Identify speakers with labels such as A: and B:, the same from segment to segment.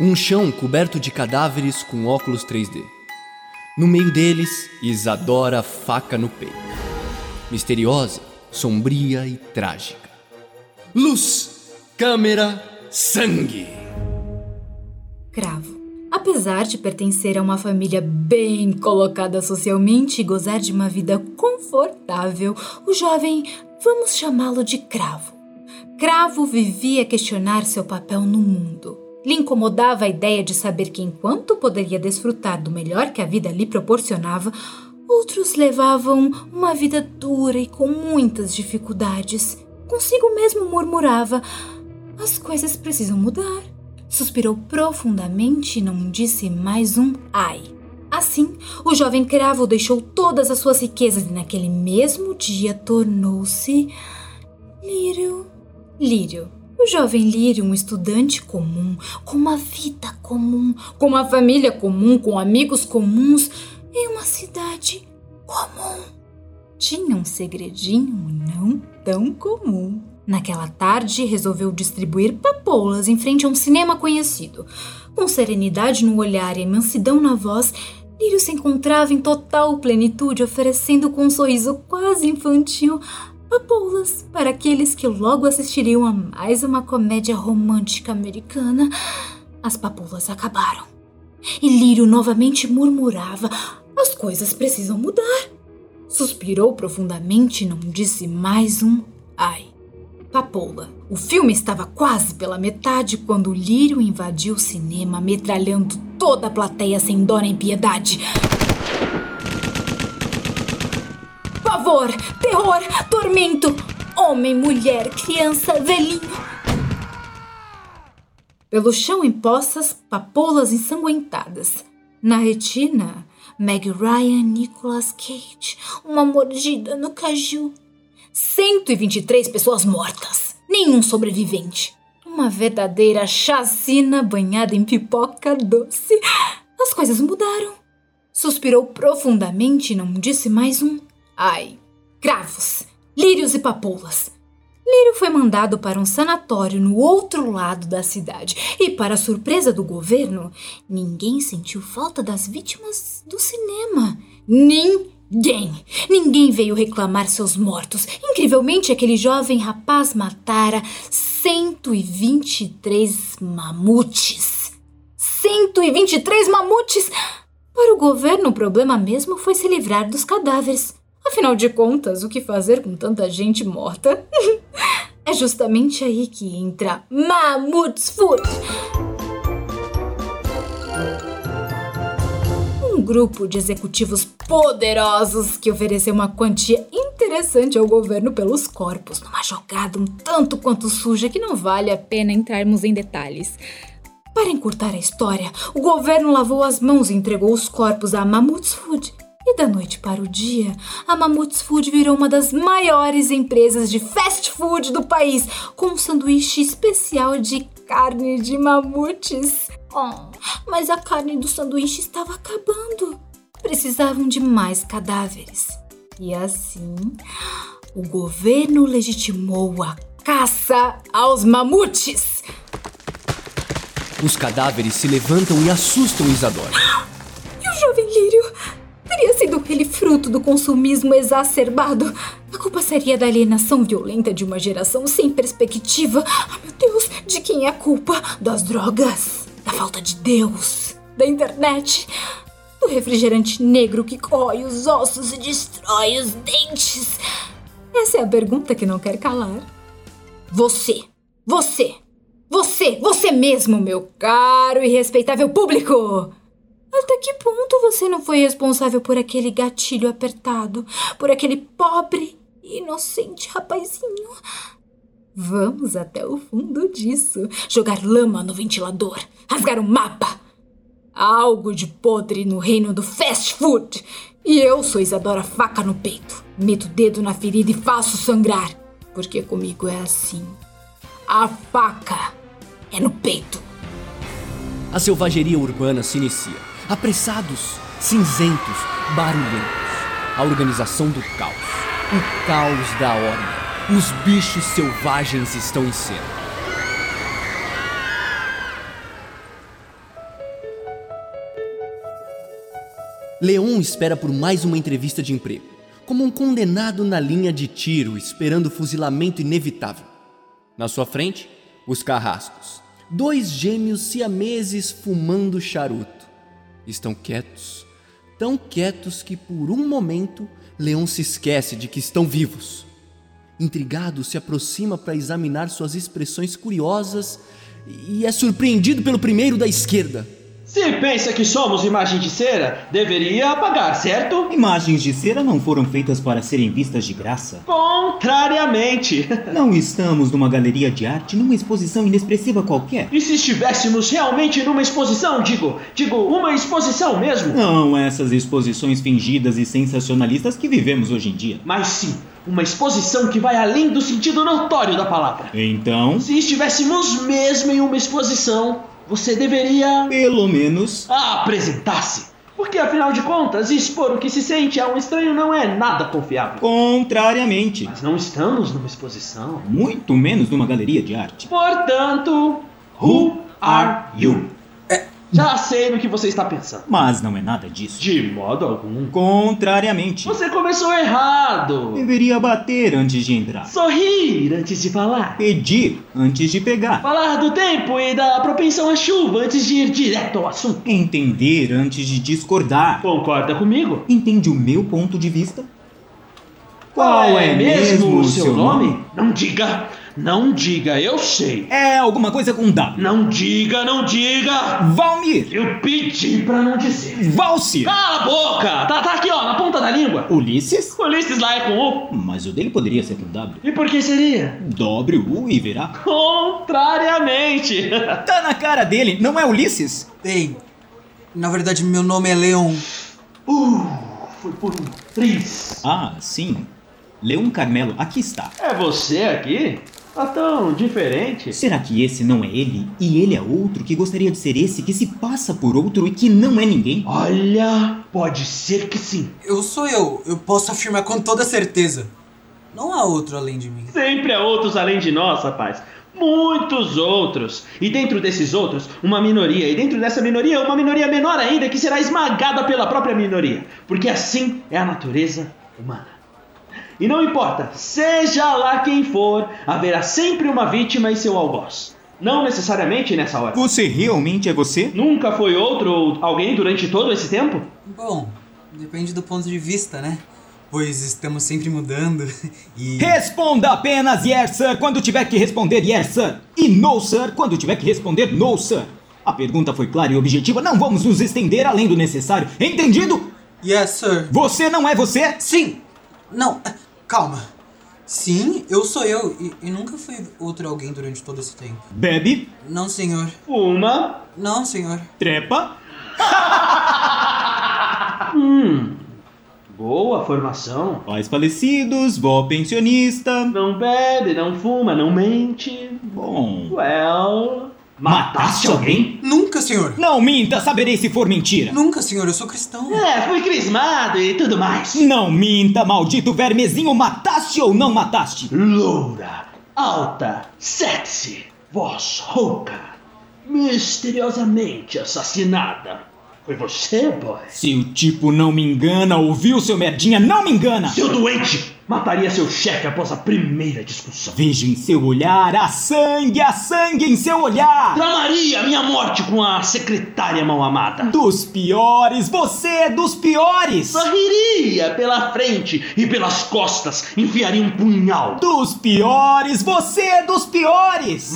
A: Um chão coberto de cadáveres com óculos 3D. No meio deles, Isadora faca no peito. Misteriosa, sombria e trágica. Luz, câmera, sangue.
B: Cravo. Apesar de pertencer a uma família bem colocada socialmente e gozar de uma vida confortável, o jovem, vamos chamá-lo de Cravo. Cravo vivia a questionar seu papel no mundo. Lhe incomodava a ideia de saber que, enquanto poderia desfrutar do melhor que a vida lhe proporcionava, outros levavam uma vida dura e com muitas dificuldades. Consigo mesmo murmurava: as coisas precisam mudar. Suspirou profundamente e não disse mais um ai. Assim, o jovem cravo deixou todas as suas riquezas e naquele mesmo dia tornou-se Lírio. Lírio. O jovem Lírio, um estudante comum, com uma vida comum, com uma família comum, com amigos comuns, em uma cidade comum. Tinha um segredinho não tão comum. Naquela tarde, resolveu distribuir papoulas em frente a um cinema conhecido. Com serenidade no olhar e mansidão na voz, Lírio se encontrava em total plenitude, oferecendo com um sorriso quase infantil papoulas para aqueles que logo assistiriam a mais uma comédia romântica americana. As papoulas acabaram. E Lírio novamente murmurava: as coisas precisam mudar. Suspirou profundamente e não disse mais um ai. Papoula. O filme estava quase pela metade quando Lírio invadiu o cinema, metralhando toda a plateia sem dó nem piedade. Pavor, terror, tormento, homem, mulher, criança, velhinho. Pelo chão em poças, papoulas ensanguentadas. Na retina, Meg Ryan, Nicolas Cage, uma mordida no caju. 123 pessoas mortas, nenhum sobrevivente. Uma verdadeira chacina banhada em pipoca doce. As coisas mudaram. Suspirou profundamente e não disse mais um ai. Cravos, lírios e papoulas. Lírio foi mandado para um sanatório no outro lado da cidade e, para surpresa do governo, ninguém sentiu falta das vítimas do cinema. Ninguém. Ninguém, veio reclamar seus mortos. Incrivelmente, aquele jovem rapaz matara 123 mamutes. 123 mamutes! Para o governo, o problema mesmo foi se livrar dos cadáveres. Afinal de contas, o que fazer com tanta gente morta? é justamente aí que entra Mammoth's Food um grupo de executivos poderosos que ofereceu uma quantia interessante ao governo pelos corpos, numa jogada um tanto quanto suja que não vale a pena entrarmos em detalhes. Para encurtar a história, o governo lavou as mãos e entregou os corpos a Mammoth's Food. E da noite para o dia, a Mammoth's Food virou uma das maiores empresas de fast food do país, com um sanduíche especial de carne de mamutes. Oh, mas a carne do sanduíche estava acabando. Precisavam de mais cadáveres. E assim, o governo legitimou a caça aos mamutes.
A: Os cadáveres se levantam e assustam Isadora.
B: E o jovem Lírio? Teria sido ele fruto do consumismo exacerbado? A culpa seria da alienação violenta de uma geração sem perspectiva? Ah, meu Deus, de quem é a culpa? Das drogas? Da falta de Deus? Da internet? Do refrigerante negro que corrói os ossos e destrói os dentes? Essa é a pergunta que não quer calar. Você, você, você, você mesmo, meu caro e respeitável público! Até que ponto você não foi responsável por aquele gatilho apertado, por aquele pobre, inocente rapazinho? Vamos até o fundo disso. Jogar lama no ventilador, rasgar o um mapa. Algo de podre no reino do fast food. E eu sou Isadora Faca no peito. Meto o dedo na ferida e faço sangrar. Porque comigo é assim. A faca é no peito.
A: A selvageria urbana se inicia apressados, cinzentos, barulhentos. A organização do caos, o caos da ordem. Os bichos selvagens estão em cena. Leon espera por mais uma entrevista de emprego, como um condenado na linha de tiro esperando fuzilamento inevitável. Na sua frente, os carrascos, dois gêmeos siameses fumando charuto. Estão quietos, tão quietos que por um momento Leon se esquece de que estão vivos. Intrigado, se aproxima para examinar suas expressões curiosas e é surpreendido pelo primeiro da esquerda.
C: Se pensa que somos imagem de cera, deveria apagar, certo?
D: Imagens de cera não foram feitas para serem vistas de graça.
C: Contrariamente.
D: Não estamos numa galeria de arte, numa exposição inexpressiva qualquer.
C: E se estivéssemos realmente numa exposição, digo, digo, uma exposição mesmo?
D: Não essas exposições fingidas e sensacionalistas que vivemos hoje em dia.
C: Mas sim, uma exposição que vai além do sentido notório da palavra.
D: Então,
C: Se estivéssemos mesmo em uma exposição, você deveria
D: pelo menos,
C: apresentar-se. Porque afinal de contas, expor o que se sente a um estranho não é nada confiável.
D: contrariamente,
C: Mas não estamos numa exposição.
D: muito menos numa galeria de arte.
C: Portanto, who are you? Já sei no que você está pensando.
D: Mas não é nada disso.
C: De modo algum.
D: Contrariamente,
C: Você começou errado.
D: deveria bater antes de entrar,
C: Sorrir antes de falar.
D: pedir antes de pegar,
C: Falar do tempo e da propensão à chuva antes de ir direto ao assunto.
D: entender antes de discordar.
C: Concorda comigo?
D: Entende o meu ponto de vista?
C: Não diga. Não diga, eu sei.
D: É alguma coisa com W.
C: Não diga, não diga.
D: Valmir,
C: Eu pedi pra não dizer.
D: Valsir,
C: Cala a boca! Tá, tá aqui, ó, na ponta da língua.
D: Ulisses.
C: Ulisses lá é com U.
D: Mas o dele poderia ser com W.
C: E por que seria?
D: Dobre o U e verá.
C: Contrariamente.
D: Tá na cara dele, não é Ulisses?
E: Bem, na verdade meu nome é Leon.
C: Uh, foi por um triz.
D: Ah, sim. Leon Carmelo, aqui está.
C: É você aqui? Tá tão diferente.
D: Será que esse não é ele e ele é outro que gostaria de ser esse que se passa por outro e que não é ninguém?
C: Olha, pode ser que sim.
E: Eu sou eu, eu posso afirmar com toda certeza. Não há outro além de mim.
C: Sempre há outros além de nós, rapaz. Muitos outros. E dentro desses outros, uma minoria. E dentro dessa minoria, uma minoria menor ainda que será esmagada pela própria minoria. Porque assim é a natureza humana. E não importa, seja lá quem for, haverá sempre uma vítima e seu algoz. Não necessariamente nessa hora.
D: Você realmente é você?
C: Nunca foi outro ou alguém durante todo esse tempo?
E: Bom, depende do ponto de vista, né? Pois estamos sempre mudando e.
D: Responda apenas yes, sir, quando tiver que responder yes, sir. E no, sir, quando tiver que responder no, sir. A pergunta foi clara e objetiva, não vamos nos estender além do necessário. Entendido?
E: Yes, sir.
D: Você não é você?
E: Sim! Não, calma. Sim, eu sou eu e, e nunca fui outro alguém durante todo esse tempo.
D: Bebe,
E: Não, senhor.
C: Uma.
E: Não, senhor.
D: trepa,
C: Hum. Boa formação.
D: pais falecidos, vó pensionista.
C: Não bebe, não fuma, não mente.
D: Bom.
C: Well.
D: Mataste alguém?
E: Nunca, senhor.
D: Não minta, saberei se for mentira.
E: Nunca, senhor. Eu sou cristão.
C: É, fui crismado e tudo mais.
D: Não minta, maldito vermezinho, mataste ou não mataste?
C: Loura, alta, sexy, voz rouca, misteriosamente assassinada. Foi você, boy?
D: Se o tipo não me engana, ouviu, seu merdinha, não me engana!
C: Seu doente! Mataria seu chefe após a primeira discussão.
D: Vejo em seu olhar a sangue, a sangue em seu olhar!
C: Tramaria minha morte com a secretária mal amada.
D: Dos piores, você é dos piores!
C: Sorriria pela frente e pelas costas, enfiaria um punhal.
D: Dos piores, você é dos piores!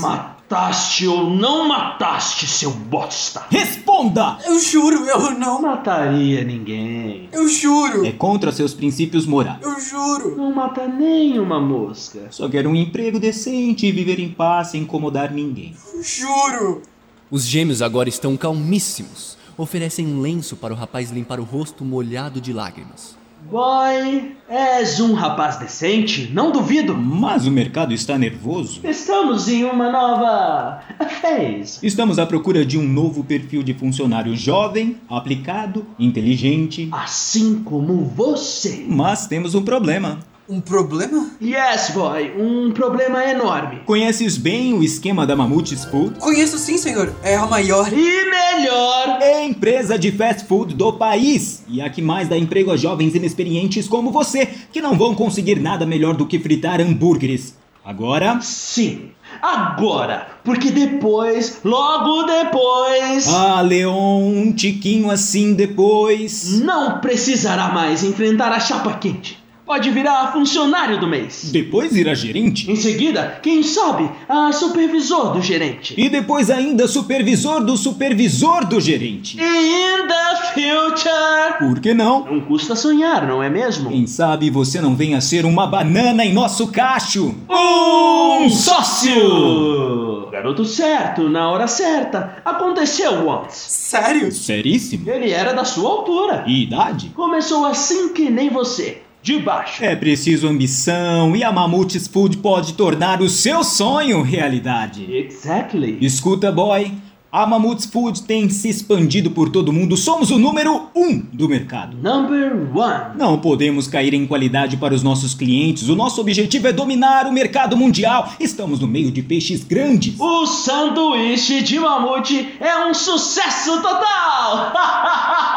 C: Mataste ou não mataste, seu bosta?
D: Responda!
E: Eu juro, eu não.
C: Mataria ninguém.
E: Eu juro.
D: É contra seus princípios morais.
E: Eu juro.
C: Não mata nenhuma mosca.
D: Só quero um emprego decente e viver em paz sem incomodar ninguém.
E: Eu juro.
A: Os gêmeos agora estão calmíssimos. Oferecem um lenço para o rapaz limpar o rosto molhado de lágrimas.
C: Boy, és um rapaz decente, não duvido.
D: Mas o mercado está nervoso.
C: Estamos em uma nova phase.
D: Estamos à procura de um novo perfil de funcionário jovem, aplicado, inteligente.
C: Assim como você.
D: Mas temos um problema.
E: Um problema?
C: Yes, boy, um problema enorme.
D: Conheces bem o esquema da Mamutes Food?
E: Conheço sim, senhor. É a maior.
C: E melhor,
D: É empresa de fast food do país e a que mais dá emprego a jovens inexperientes como você, que não vão conseguir nada melhor do que fritar hambúrgueres. Agora,
C: sim. Agora, porque depois, logo depois,
D: ah, Leon, um tiquinho assim depois.
C: não precisará mais enfrentar a chapa quente. Pode virar funcionário do mês.
D: Depois irá gerente.
C: Em seguida, quem sabe, a supervisor do gerente.
D: E depois ainda supervisor do supervisor do gerente.
C: E in the future.
D: Por que não?
C: Não custa sonhar, não é mesmo?
D: Quem sabe você não venha ser uma banana em nosso cacho?
C: Um sócio! Garoto certo, na hora certa. Aconteceu once.
E: Sério?
D: Seríssimo.
C: Ele era da sua altura.
D: E idade?
C: Começou assim que nem você. De baixo.
D: É preciso ambição e a Mamutes Food pode tornar o seu sonho realidade.
C: Exactly.
D: Escuta, boy. A Mamutes Food tem se expandido por todo mundo. Somos o número um do mercado.
C: Number one.
D: Não podemos cair em qualidade para os nossos clientes. O nosso objetivo é dominar o mercado mundial. Estamos no meio de peixes grandes.
C: O sanduíche de mamute é um sucesso total!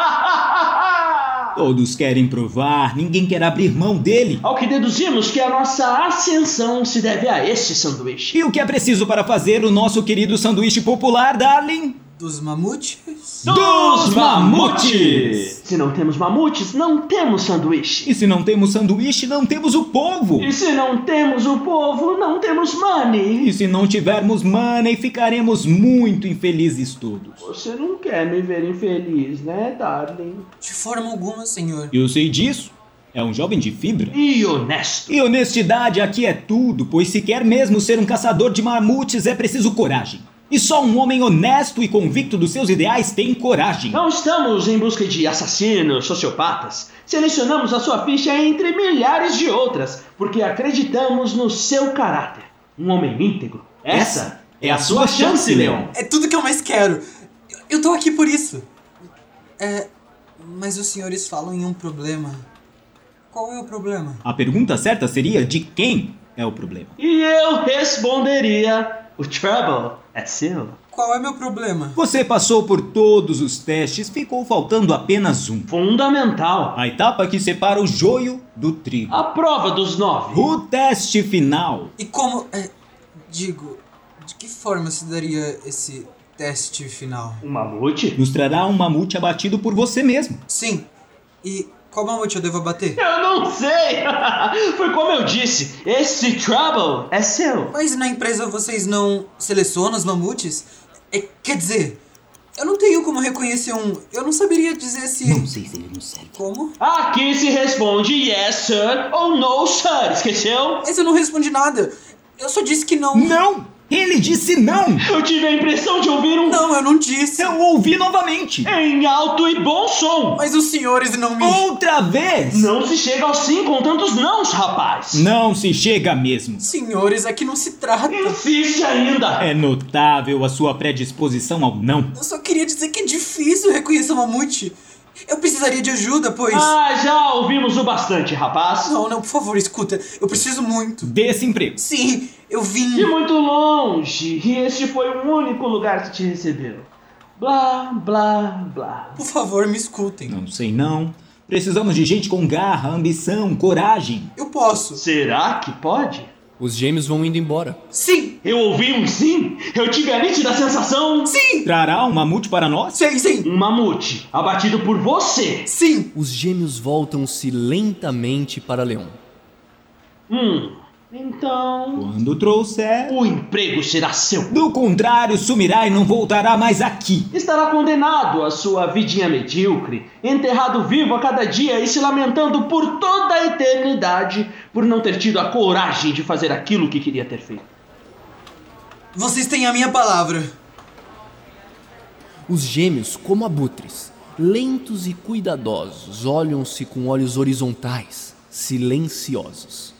D: Todos querem provar, ninguém quer abrir mão dele.
C: Ao que deduzimos que a nossa ascensão se deve a este sanduíche.
D: E o que é preciso para fazer o nosso querido sanduíche popular, darling?
E: Dos mamutes?
C: Dos
D: mamutes!
C: Se não temos mamutes, não temos sanduíche.
D: E se não temos sanduíche, não temos o povo.
C: E se não temos o povo, não temos money.
D: E se não tivermos money, ficaremos muito infelizes todos.
C: Você não quer me ver infeliz, né, darling?
E: De forma alguma, senhor.
D: Eu sei disso. É um jovem de fibra.
C: E honesto.
D: E honestidade aqui é tudo, pois se quer mesmo ser um caçador de mamutes é preciso coragem. E só um homem honesto e convicto dos seus ideais tem coragem.
C: Não estamos em busca de assassinos, sociopatas. Selecionamos a sua ficha entre milhares de outras, porque acreditamos no seu caráter. Um homem íntegro. Essa é a sua chance, Leon.
E: É tudo que eu mais quero. Eu, eu tô aqui por isso. É. Mas os senhores falam em um problema. Qual é o problema?
D: A pergunta certa seria de quem é o problema.
C: E eu responderia: o trouble é seu.
E: Qual é meu problema?
D: Você passou por todos os testes, ficou faltando apenas um.
C: Fundamental.
D: A etapa que separa o joio do trigo.
C: A prova dos nove.
D: O teste final.
E: E como. É, digo, de que forma se daria esse teste final?
C: Um mamute?
D: Nos trará um mamute abatido por você mesmo.
E: Sim. E qual mamute eu devo abater?
C: Eu não sei! Foi como eu disse: esse trouble é seu.
E: Mas na empresa vocês não selecionam os mamutes? É, quer dizer, eu não tenho como reconhecer um. Eu não saberia dizer se.
D: Não sei se ele não serve.
E: Como?
C: Aqui se responde yes, sir ou no, sir. Esqueceu?
E: Mas eu não respondi nada. Eu só disse que não.
D: Não! Ele disse não!
C: Eu tive a impressão de ouvir um
E: Não, eu não disse.
D: Eu ouvi novamente!
C: em alto e bom som.
E: Mas os senhores não me.
D: Outra vez!
C: Não se chega ao sim com tantos nãos, rapaz.
D: Não se chega mesmo.
E: Senhores, aqui não se trata.
C: Insiste ainda.
D: É notável a sua predisposição ao não.
E: Eu só queria dizer que é difícil reconhecer um mamute. Eu precisaria de ajuda, pois.
C: Ah, já ouvimos o bastante, rapaz.
E: Não, não, por favor, escuta. Eu preciso muito.
D: Desse emprego.
E: Sim, eu vim.
C: De muito longe, e este foi o único lugar que te recebeu. Blá, blá, blá.
E: Por favor, me escutem.
D: Não sei não. Precisamos de gente com garra, ambição, coragem.
E: Eu posso.
C: Será que pode?
A: Os gêmeos vão indo embora.
E: Sim,
C: Eu ouvi um sim? Eu tive a nítida sensação?
E: sim,
D: Trará um mamute para nós?
E: sim, sim,
C: Um mamute abatido por você.
E: sim.
A: Os gêmeos voltam-se lentamente para Leon.
C: Hum, então.
D: Quando trouxer.
C: O emprego será seu.
D: Do contrário, sumirá e não voltará mais aqui.
C: Estará condenado à sua vidinha medíocre, enterrado vivo a cada dia e se lamentando por toda a eternidade por não ter tido a coragem de fazer aquilo que queria ter feito.
E: Vocês têm a minha palavra.
A: Os gêmeos, como abutres, lentos e cuidadosos, olham-se com olhos horizontais, silenciosos.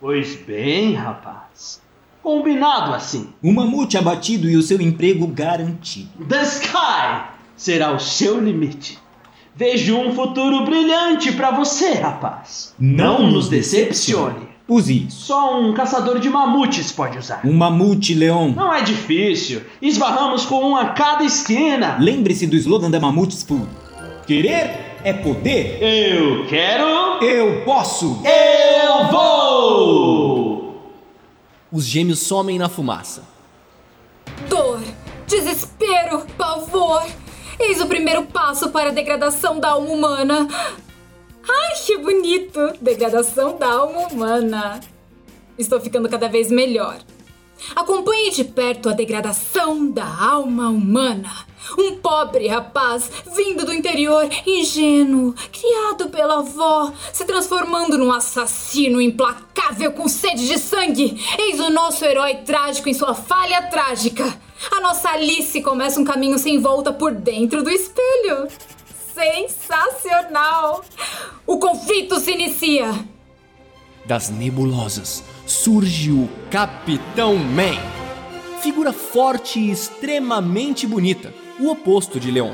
C: Pois bem, rapaz. Combinado assim.
D: Um mamute abatido e o seu emprego garantido.
C: The sky será o seu limite. Vejo um futuro brilhante para você, rapaz. Não, nos decepcione.
D: Use isso.
C: Só um caçador de mamutes pode usar.
D: Um mamute, Leon.
C: Não é difícil. Esbarramos com um a cada esquina.
D: Lembre-se do slogan da Mamutes Food. Querer é poder.
C: Eu quero.
D: Eu posso.
C: Eu vou!
A: Os gêmeos somem na fumaça.
B: Dor, desespero, pavor. Eis o primeiro passo para a degradação da alma humana. Ai, que bonito! Degradação da alma humana. Estou ficando cada vez melhor. Acompanhe de perto a degradação da alma humana. Um pobre rapaz vindo do interior, ingênuo, criado pela avó, se transformando num assassino implacável com sede de sangue. Eis o nosso herói trágico em sua falha trágica. A nossa Alice começa um caminho sem volta por dentro do espelho. Sensacional! O conflito se inicia.
A: Das nebulosas surge o Capitão Man. Figura forte e extremamente bonita, o oposto de Leon.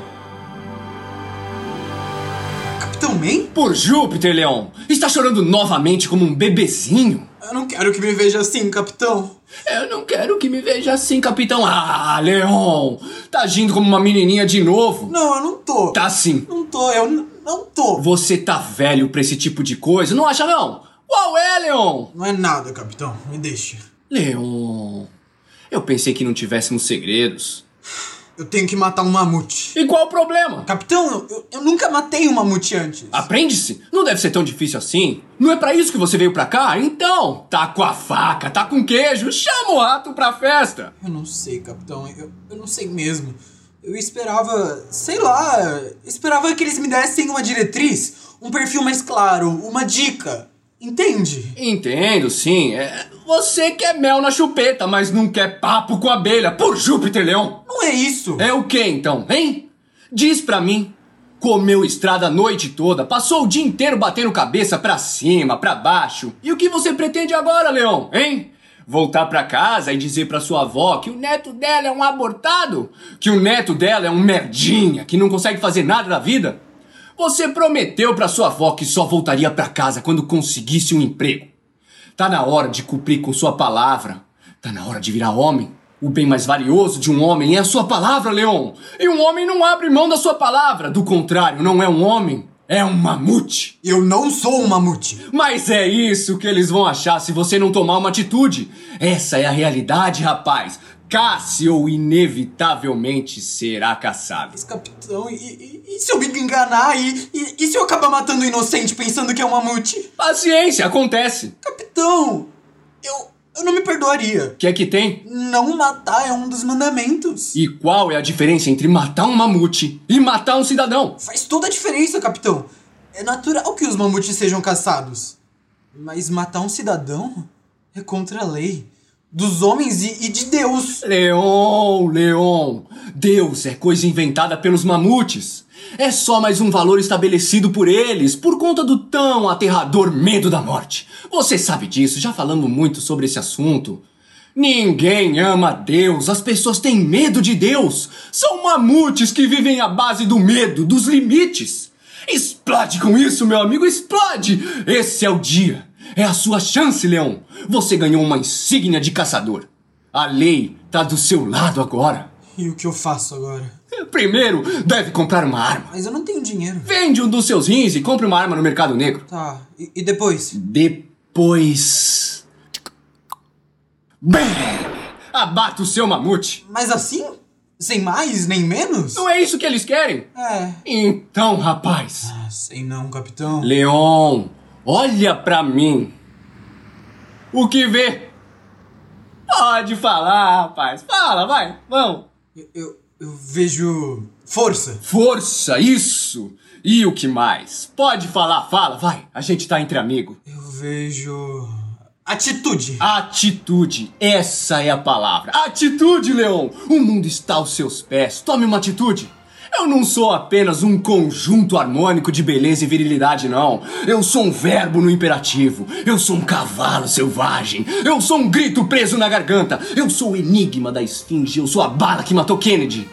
E: Capitão Man?
F: Por Júpiter, Leon! Está chorando novamente como um bebezinho?
E: Eu não quero que me veja assim, capitão.
F: Eu não quero que me veja assim, capitão. Ah, Leon! Tá agindo como uma menininha de novo.
E: Não, eu não tô.
F: Tá sim.
E: Não tô, eu não tô.
F: Você tá velho pra esse tipo de coisa, não acha não? Qual é, Leon?
E: Não é nada, capitão. Me deixa.
F: Leon... Eu pensei que não tivéssemos segredos.
E: Eu tenho que matar um mamute.
F: E qual o problema?
E: Capitão, eu, eu nunca matei um mamute antes.
F: Aprende-se. Não deve ser tão difícil assim. Não é pra isso que você veio pra cá? Então, tá com a faca, tá com queijo, chama o rato pra festa.
E: Eu não sei, capitão. Eu, eu não sei mesmo. Eu esperava, sei lá, esperava que eles me dessem uma diretriz, um perfil mais claro, uma dica. Entende?
F: Entendo, sim. É, você quer mel na chupeta, mas não quer papo com abelha. Por Júpiter, Leão.
E: Não é isso.
F: É o que então, hein? Diz pra mim. Comeu estrada a noite toda, passou o dia inteiro batendo cabeça pra cima, pra baixo. E o que você pretende agora, Leão, hein? Voltar pra casa e dizer pra sua avó que o neto dela é um abortado? Que o neto dela é um merdinha, que não consegue fazer nada da vida? Você prometeu pra sua avó que só voltaria pra casa quando conseguisse um emprego. Tá na hora de cumprir com sua palavra. Tá na hora de virar homem. O bem mais valioso de um homem é a sua palavra, Leon. E um homem não abre mão da sua palavra. Do contrário, não é um homem, é um mamute.
E: Eu não sou um mamute.
F: Mas é isso que eles vão achar se você não tomar uma atitude. Essa é a realidade, rapaz. Casse ou inevitavelmente será caçado.
E: Mas, capitão, e, e- e se eu me enganar? E, e, e se eu acabar matando um inocente pensando que é um mamute?
F: Paciência, acontece.
E: Capitão, eu, eu não me perdoaria.
F: O que é que tem?
E: Não matar é um dos mandamentos.
F: E qual é a diferença entre matar um mamute e matar um cidadão?
E: Faz toda a diferença, capitão. É natural que os mamutes sejam caçados. Mas matar um cidadão é contra a lei. Dos homens e, e de Deus.
F: Leon, Leon, Deus é coisa inventada pelos mamutes. É só mais um valor estabelecido por eles, por conta do tão aterrador medo da morte. Você sabe disso, já falamos muito sobre esse assunto. Ninguém ama Deus, as pessoas têm medo de Deus. São mamutes que vivem à base do medo, dos limites. Explode com isso, meu amigo, explode! Esse é o dia. É a sua chance, Leão. Você ganhou uma insígnia de caçador. A lei tá do seu lado agora.
E: E o que eu faço agora?
F: Primeiro, deve comprar uma arma.
E: Mas eu não tenho dinheiro.
F: Vende um dos seus rins e compre uma arma no mercado negro.
E: Tá, e, e depois?
F: Depois. Bem, abata o seu mamute.
E: Mas assim? Sem mais nem menos?
F: Não é isso que eles querem?
E: É.
F: Então, rapaz.
E: Ah, sei não, capitão.
F: Leon, olha pra mim. O que vê? Pode falar, rapaz. Fala, vai. Vamos.
E: Eu, eu, eu vejo força.
F: Força, isso. E o que mais? Pode falar, fala, vai. A gente tá entre amigos.
E: Eu vejo. Atitude.
F: Atitude, essa é a palavra. Atitude, Leon! O mundo está aos seus pés. Tome uma atitude. Eu não sou apenas um conjunto harmônico de beleza e virilidade, não. Eu sou um verbo no imperativo. Eu sou um cavalo selvagem. Eu sou um grito preso na garganta. Eu sou o enigma da esfinge. Eu sou a bala que matou Kennedy.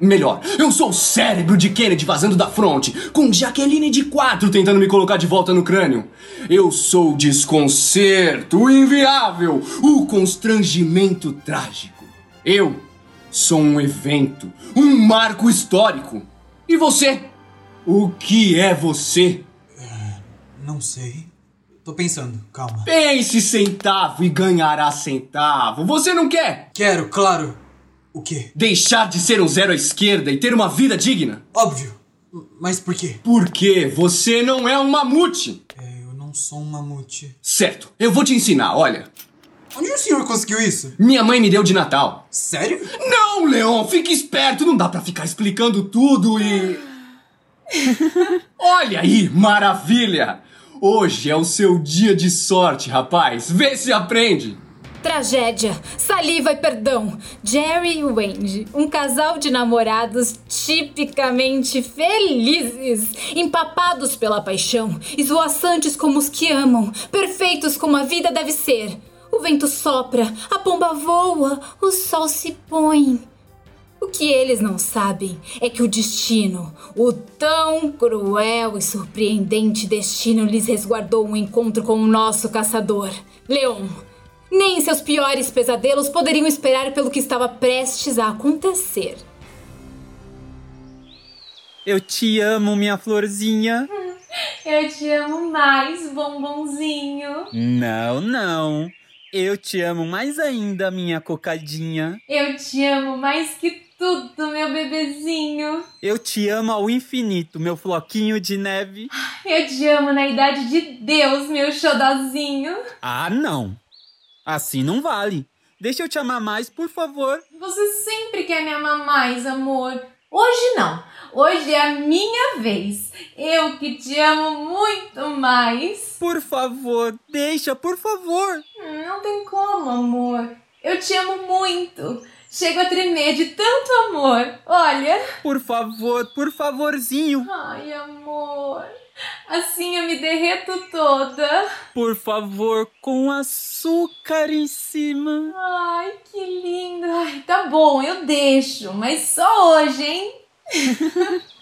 F: Melhor, eu sou o cérebro de Kennedy vazando da fronte, com Jaqueline de quatro tentando me colocar de volta no crânio. Eu sou o desconcerto, o inviável, o constrangimento trágico. Eu sou um evento, um marco histórico. E você? O que é você?
E: Não sei. Tô pensando, calma.
F: Pense centavo e ganhará centavo. Você não quer
E: Quero, claro. O quê?
F: deixar de ser um zero à esquerda e ter uma vida digna?
E: Óbvio. Mas por quê?
F: Porque você não é um mamute.
E: É, eu não sou um mamute.
F: Certo, eu vou te ensinar, olha.
E: Onde o senhor conseguiu isso?
F: Minha mãe me deu de Natal.
E: Sério?
F: Não, Leon, fique esperto, não dá pra ficar explicando tudo e. Olha aí, maravilha! Hoje é o seu dia de sorte, rapaz. Vê se aprende.
B: Tragédia, saliva e perdão. Jerry e Wendy, um casal de namorados tipicamente felizes, empapados pela paixão, esvoaçantes como os que amam, perfeitos como a vida deve ser. O vento sopra, a pomba voa, o sol se põe. O que eles não sabem é que o destino, o tão cruel e surpreendente destino, lhes resguardou um encontro com o nosso caçador, Leon. Nem seus piores pesadelos poderiam esperar pelo que estava prestes a acontecer.
G: Eu te amo, minha florzinha.
H: Eu te amo mais, bombonzinho.
G: Não, não. Eu te amo mais ainda, minha cocadinha.
H: Eu te amo mais que tudo, meu bebezinho.
G: Eu te amo ao infinito, meu floquinho de neve.
H: Eu te amo na idade de Deus, meu xodozinho.
G: Ah, não. Assim não vale. Deixa eu te amar mais, por favor.
H: Você sempre quer me amar mais, amor. Hoje não. Hoje é a minha vez. Eu que te amo muito mais.
G: Por favor, deixa, por favor.
H: Não tem como, amor. Eu te amo muito. Chego a tremer de tanto amor. Olha.
G: Por favor, por favorzinho.
H: Ai, amor. Assim eu me derreto toda.
G: Por favor, com açúcar em cima.
H: Ai, que lindo. Ai, tá bom, eu deixo, mas só hoje, hein?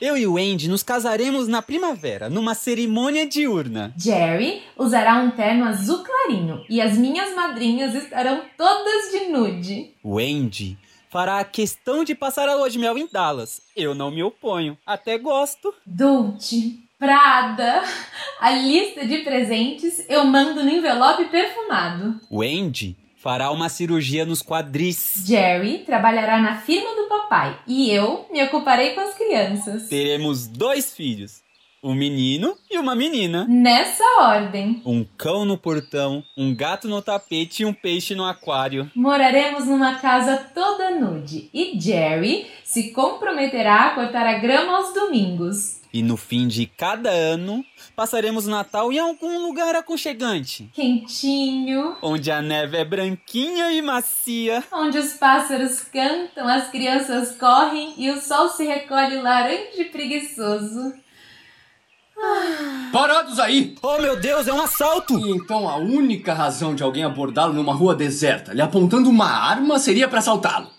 G: Eu e o Andy nos casaremos na primavera, numa cerimônia diurna.
H: Jerry usará um terno azul clarinho e as minhas madrinhas estarão todas de nude.
G: O Andy fará a questão de passar a lua de mel em Dallas. Eu não me oponho, até gosto.
H: Dolce, Prada, a lista de presentes eu mando no envelope perfumado.
G: O Andy fará uma cirurgia nos quadris.
H: Jerry trabalhará na firma do papai e eu me ocuparei com as crianças.
G: Teremos dois filhos, um menino e uma menina.
H: Nessa ordem.
G: Um cão no portão, um gato no tapete e um peixe no aquário.
H: Moraremos numa casa toda nude e Jerry se comprometerá a cortar a grama aos domingos.
G: E no fim de cada ano, passaremos o Natal em algum lugar aconchegante.
H: Quentinho,
G: Onde a neve é branquinha e macia.
H: onde os pássaros cantam, as crianças correm e o sol se recolhe laranja e preguiçoso.
F: Parados aí!
G: Oh meu Deus, é um assalto!
F: E então a única razão de alguém abordá-lo numa rua deserta, lhe apontando uma arma, seria para assaltá-lo.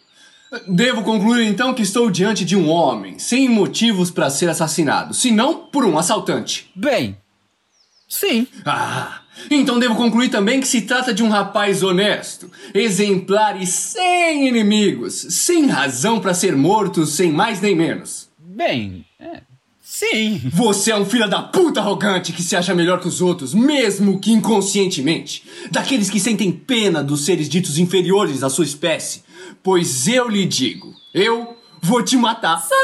F: Devo concluir então que estou diante de um homem, sem motivos para ser assassinado, senão por um assaltante.
G: Bem, sim.
F: Ah, então devo concluir também que se trata de um rapaz honesto, exemplar e sem inimigos, sem razão para ser morto, sem mais nem menos.
G: Bem, é, sim.
F: Você é um filho da puta arrogante que se acha melhor que os outros, mesmo que inconscientemente. Daqueles que sentem pena dos seres ditos inferiores à sua espécie. Pois eu lhe digo, eu vou te matar.
H: Socorro!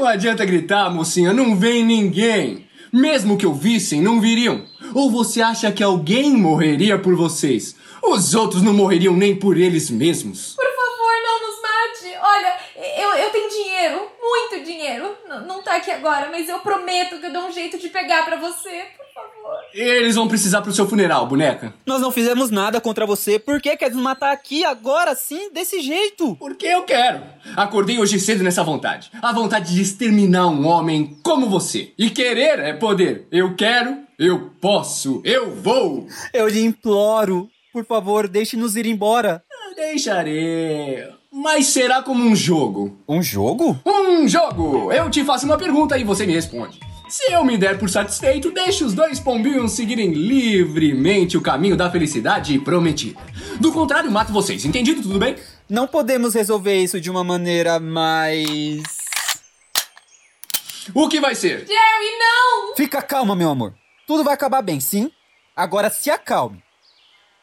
F: Não adianta gritar, mocinha, não vem ninguém. Mesmo que ouvissem, não viriam. Ou você acha que alguém morreria por vocês? Os outros não morreriam nem por eles mesmos.
H: Por favor, não nos mate. Olha, eu, eu tenho dinheiro, muito dinheiro. N- não tá aqui agora, mas eu prometo que eu dou um jeito de pegar pra você. Por favor.
F: Eles vão precisar pro seu funeral, boneca.
G: Nós não fizemos nada contra você. Por que quer nos matar aqui, agora, assim, desse jeito?
F: Porque eu quero. Acordei hoje cedo nessa vontade. A vontade de exterminar um homem como você. E querer é poder. Eu quero, eu posso, eu vou.
G: Eu lhe imploro. Por favor, deixe-nos ir embora.
F: Deixarei. Mas será como um jogo?
G: Um jogo?
F: Um jogo! Eu te faço uma pergunta e você me responde. Se eu me der por satisfeito, deixe os dois pombinhos seguirem livremente o caminho da felicidade prometida. Do contrário, mato vocês. Entendido? Tudo bem?
G: Não podemos resolver isso de uma maneira mais.
F: O que vai ser?
H: Jerry, não!
G: Fica calma, meu amor. Tudo vai acabar bem, sim? Agora se acalme.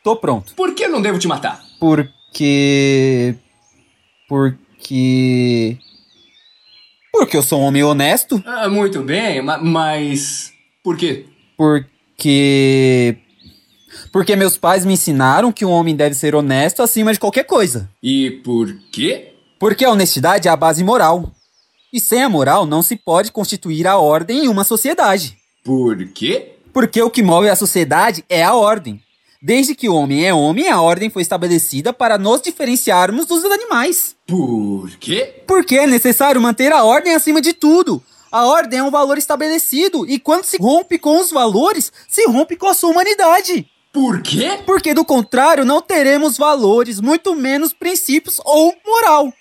G: Tô pronto.
F: Por que eu não devo te matar?
G: Porque. Porque. Porque eu sou um homem honesto.
F: Ah, muito bem, ma- mas. Por quê?
G: Porque. Porque meus pais me ensinaram que um homem deve ser honesto acima de qualquer coisa.
F: E por quê?
G: Porque a honestidade é a base moral. E sem a moral não se pode constituir a ordem em uma sociedade.
F: Por quê?
G: Porque o que move a sociedade é a ordem. Desde que o homem é homem, a ordem foi estabelecida para nos diferenciarmos dos animais.
F: Por quê?
G: Porque é necessário manter a ordem acima de tudo. A ordem é um valor estabelecido e quando se rompe com os valores, se rompe com a sua humanidade.
F: Por quê?
G: Porque do contrário, não teremos valores, muito menos princípios ou moral.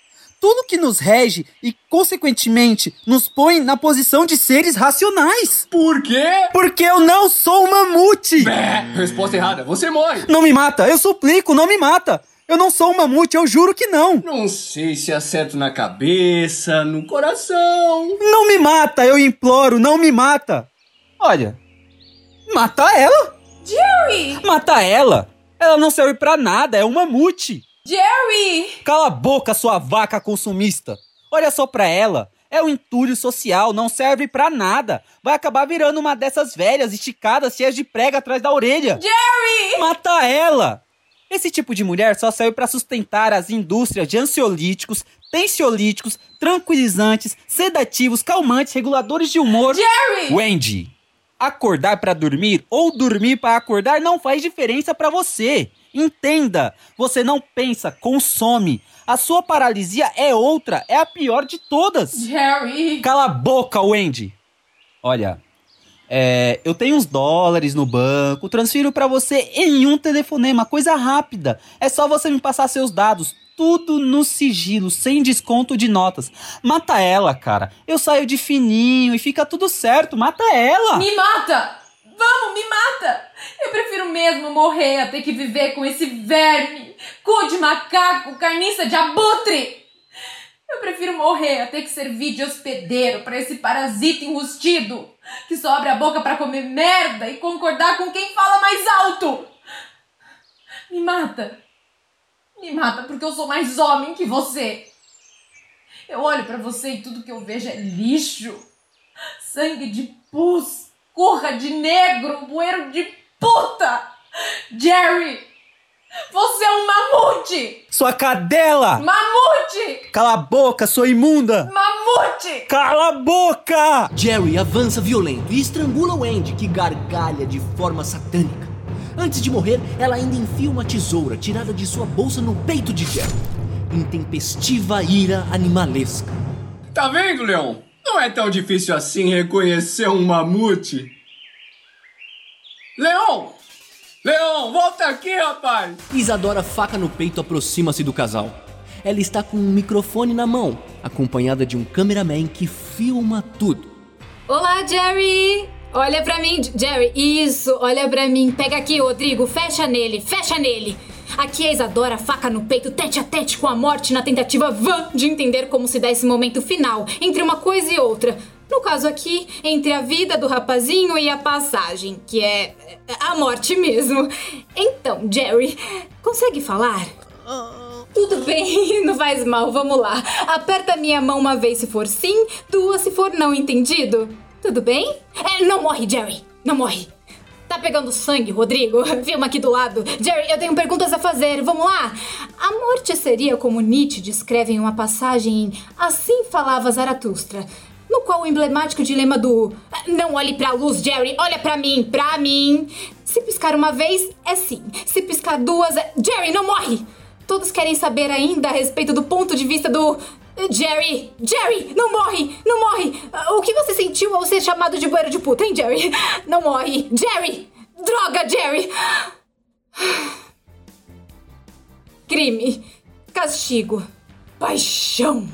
G: Tudo que nos rege e, consequentemente, nos põe na posição de seres racionais.
F: Por quê?
G: Porque eu não sou um mamute!
F: Bé, resposta errada. Você morre.
G: Não me mata, eu suplico, não me mata! Eu não sou um mamute, eu juro que não!
F: Não sei se acerto na cabeça, no coração.
G: Não me mata, eu imploro, não me mata! Olha, mata ela!
H: Jerry!
G: Mata ela! Ela não serve pra nada, é um mamute!
H: Jerry!
G: Cala a boca, sua vaca consumista! Olha só pra ela! É um entulho social, não serve pra nada. Vai acabar virando uma dessas velhas esticadas cheias de prega atrás da orelha.
H: Jerry!
G: Mata ela! Esse tipo de mulher só serve pra sustentar as indústrias de ansiolíticos, tensiolíticos, tranquilizantes, sedativos, calmantes, reguladores de humor.
H: Jerry!
G: Wendy, acordar pra dormir ou dormir pra acordar não faz diferença pra você. Entenda, você não pensa, consome. A sua paralisia é outra, é a pior de todas.
H: Jerry!
G: Cala a boca, Wendy. Olha, é, eu tenho uns dólares no banco, transfiro pra você em um telefonema, coisa rápida. É só você me passar seus dados, tudo no sigilo, sem desconto de notas. Mata ela, cara. Eu saio de fininho e fica tudo certo. Mata ela.
H: Me mata! Vamos, me mata! Eu prefiro mesmo morrer a ter que viver com esse verme, cu de macaco, carniça de abutre! Eu prefiro morrer a ter que servir de hospedeiro pra esse parasita enrustido que só abre a boca pra comer merda e concordar com quem fala mais alto! Me mata! Me mata porque eu sou mais homem que você! Eu olho pra você e tudo que eu vejo é lixo, sangue de pus, curra de negro, bueiro de puta! Jerry! Você é um mamute!
G: Sua cadela.
H: Mamute!
G: Cala a boca, sua imunda.
H: Mamute!
G: Cala a boca.
A: Jerry avança violento e estrangula Wendy, que gargalha de forma satânica. Antes de morrer, ela ainda enfia uma tesoura tirada de sua bolsa no peito de Jerry. Intempestiva ira animalesca.
F: Tá vendo, Leon? Não é tão difícil assim reconhecer um mamute. Leon! Leon, volta aqui, rapaz!
A: Isadora, faca no peito, aproxima-se do casal. Ela está com um microfone na mão, acompanhada de um cameraman que filma tudo.
B: Olá, Jerry! Olha pra mim, Jerry. Isso, olha pra mim. Pega aqui, Rodrigo. Fecha nele, fecha nele. Aqui é Isadora, faca no peito, tete a tete com a morte na tentativa vã de entender como se dá esse momento final entre uma coisa e outra. No caso aqui, entre a vida do rapazinho e a passagem, que é a morte mesmo. Então, Jerry, consegue falar? Tudo bem, não faz mal, vamos lá. Aperta minha mão uma vez se for sim, duas se for não, entendido? Tudo bem? É, não morre, Jerry, não morre. Tá pegando sangue, Rodrigo? Filma aqui do lado. Jerry, eu tenho perguntas a fazer. Vamos lá? A morte seria como Nietzsche descreve em uma passagem em Assim Falava Zaratustra, no qual o emblemático dilema do Não olhe pra luz, Jerry, olha pra mim, pra mim. Se piscar uma vez, é sim. Se piscar duas, é... Jerry, não morre! Todos querem saber ainda a respeito do ponto de vista do. Jerry! Jerry! Não morre! Não morre! O que você sentiu ao ser chamado de bueiro de puta, hein, Jerry? Não morre! Jerry! Droga, Jerry! Crime. Castigo. paixão.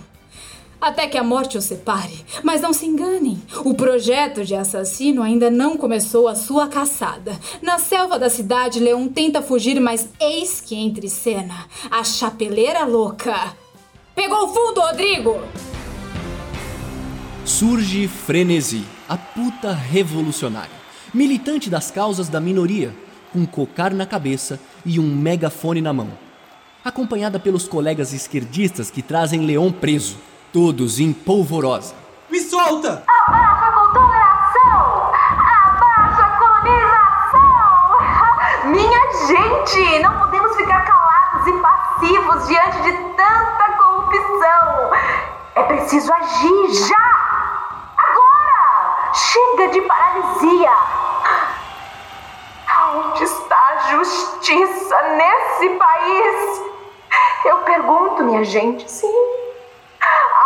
B: Até que a morte os separe. Mas não se enganem, o projeto de assassino ainda não começou a sua caçada. Na selva da cidade, Leão tenta fugir, mas eis que entre cena a chapeleira louca. Pegou fundo, Rodrigo!
A: Surge Frenesi, a puta revolucionária, militante das causas da minoria, com cocar na cabeça e um megafone na mão. Acompanhada pelos colegas esquerdistas que trazem Leão preso, todos em polvorosa.
E: Me solta!
I: Abaixa a culturação! Abaixa a colonização! Minha gente, não podemos ficar calados e passivos diante de tanta corrupção. É preciso agir já! Agora! Chega de paralisia! Aonde está a justiça nesse país? Eu pergunto, minha gente, sim.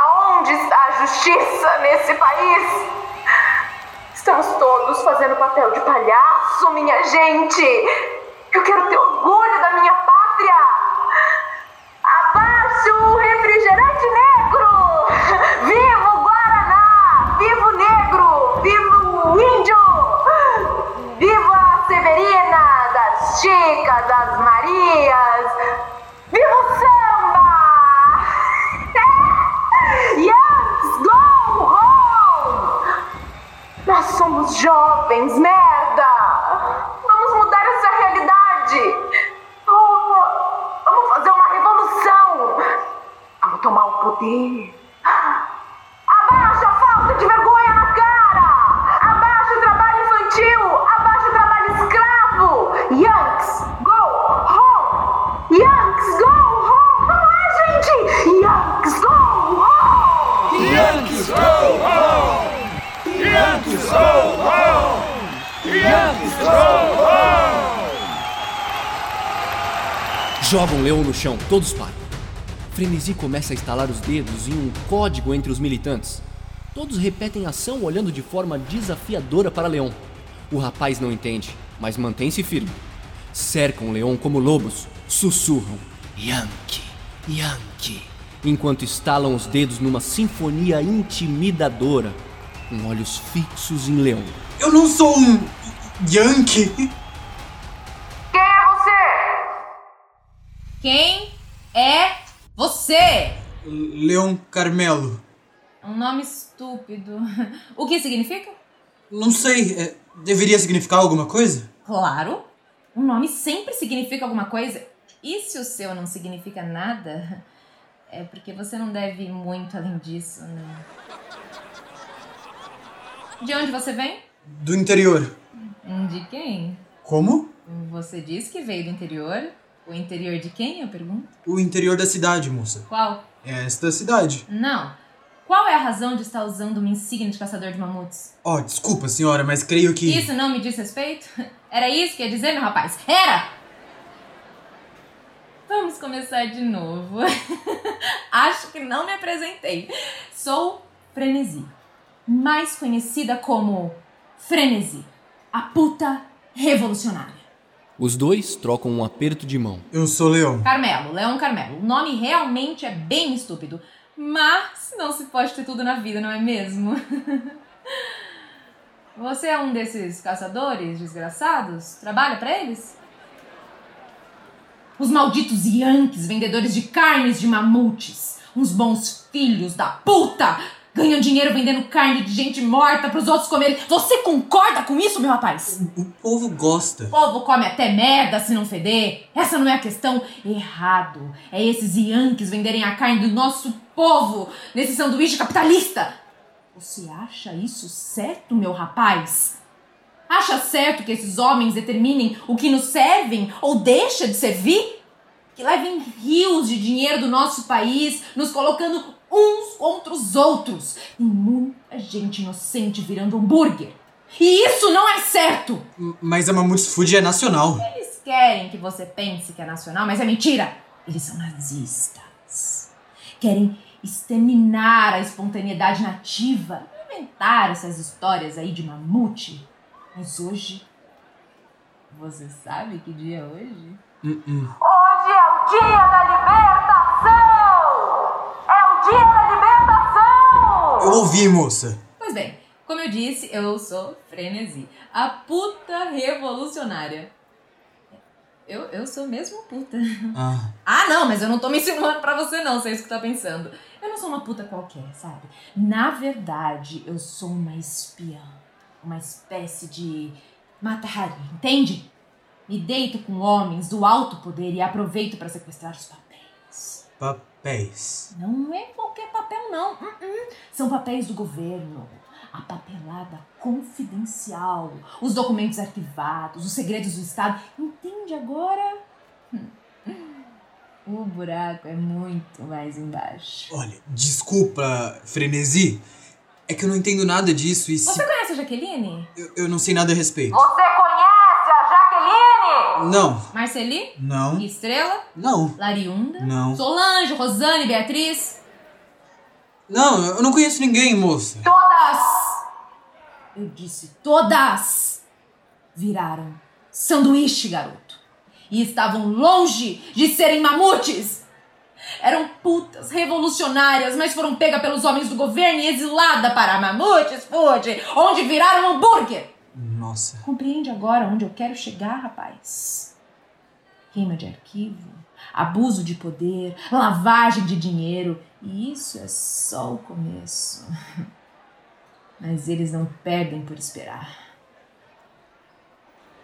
I: Aonde está a justiça nesse país? Estamos todos fazendo papel de palhaço, minha gente. Eu quero ter orgulho da minha pátria. Abaixo o refrigerante negro! Viva o Guaraná! Viva o negro! Viva o índio! Viva a Severina, das Chicas, das Marias! Viva o samba! Yes, go home! Nós somos jovens, merda! Vamos mudar essa realidade! Vamos fazer uma revolução! Vamos tomar o poder!
A: Jogam Leão no chão, todos param. Frenesi começa a estalar os dedos em um código entre os militantes. Todos repetem a ação olhando de forma desafiadora para Leão. O rapaz não entende, mas mantém-se firme. Cercam Leão como lobos, sussurram Yankee, Yankee, enquanto estalam os dedos numa sinfonia intimidadora, com olhos fixos em Leão.
E: Eu não sou um. Yankee!
I: Quem é você?
E: Leon Carmelo.
H: Um nome estúpido. O que significa?
E: Não sei, é, deveria significar alguma coisa?
H: Claro. Um nome sempre significa alguma coisa. E se o seu não significa nada, é porque você não deve ir muito além disso, né? De onde você vem?
E: Do interior.
H: De quem?
E: Como?
H: Você disse que veio do interior. O interior de quem, eu pergunto?
E: O interior da cidade, moça.
H: Qual?
E: Esta cidade.
H: Não. Qual é a razão de estar usando uma insígnia de caçador de mamutes?
E: Oh, desculpa, senhora, mas creio que.
H: Isso não me diz respeito? Era isso que ia dizer, meu rapaz? Era! Vamos começar de novo. Acho que não me apresentei. Sou Frenesi, mais conhecida como Frenesi, a puta revolucionária.
A: Os dois trocam um aperto de mão.
E: Eu sou Leão.
H: Carmelo, Leão Carmelo. O nome realmente é bem estúpido, mas não se pode ter tudo na vida, não é mesmo? Você é um desses caçadores desgraçados? Trabalha pra eles? Os malditos Yankees, vendedores de carnes de mamutes. Uns bons filhos da puta! Ganham dinheiro vendendo carne de gente morta pros outros comerem. Você concorda com isso, meu rapaz?
E: O povo gosta.
H: O povo come até merda se não feder. Essa não é a questão. Errado. É esses Yankees venderem a carne do nosso povo nesse sanduíche capitalista. Você acha isso certo, meu rapaz? Acha certo que esses homens determinem o que nos servem ou deixa de servir? Que levem rios de dinheiro do nosso país, nos colocando uns contra os outros. E muita gente inocente virando hambúrguer. E isso não é certo!
E: Mas a Mamutes Food é nacional.
H: Eles querem que você pense que é nacional, mas é mentira! Eles são nazistas. Querem exterminar a espontaneidade nativa, inventar essas histórias aí de mamute. Mas hoje. Você sabe que dia é hoje?
E: Uh -uh.
I: Hoje é o dia da libertação! Quero libertação!
E: Eu ouvi, moça.
H: Pois bem, como eu disse, eu sou Frenesi, a puta revolucionária. Eu, eu sou mesmo puta.
E: Ah,
H: Ah, não, mas eu não tô me insinuando pra você não, se é isso que tá pensando. Eu não sou uma puta qualquer, sabe? Na verdade, eu sou uma espiã. Uma espécie de matahari, entende? Me deito com homens do alto poder e aproveito pra sequestrar os papéis.
E: Papéis.
H: Não é qualquer papel, não. Uh-uh. São papéis do governo. A papelada confidencial. Os documentos arquivados, os segredos do Estado. Entende agora? O buraco é muito mais embaixo.
E: Olha, desculpa, frenesi. É que eu não entendo nada disso e se...
H: Você conhece a Jaqueline?
E: eu, eu não sei nada a respeito.
I: Você conhece
E: Não,
H: Marceli?
E: não,
H: Estrela?
E: não,
H: Lariunda?
E: não.
H: Solange, Rosane, Beatriz?
E: Não, eu não conheço ninguém, moça.
H: Todas! Eu disse todas! Viraram sanduíche, garoto. E estavam longe de serem mamutes! Eram putas revolucionárias, mas foram pegas pelos homens do governo e exilada para mamutes food, onde viraram hambúrguer.
E: Nossa.
H: Compreende agora onde eu quero chegar, rapaz? Queima de arquivo, abuso de poder, lavagem de dinheiro. E isso é só o começo. Mas eles não perdem por esperar.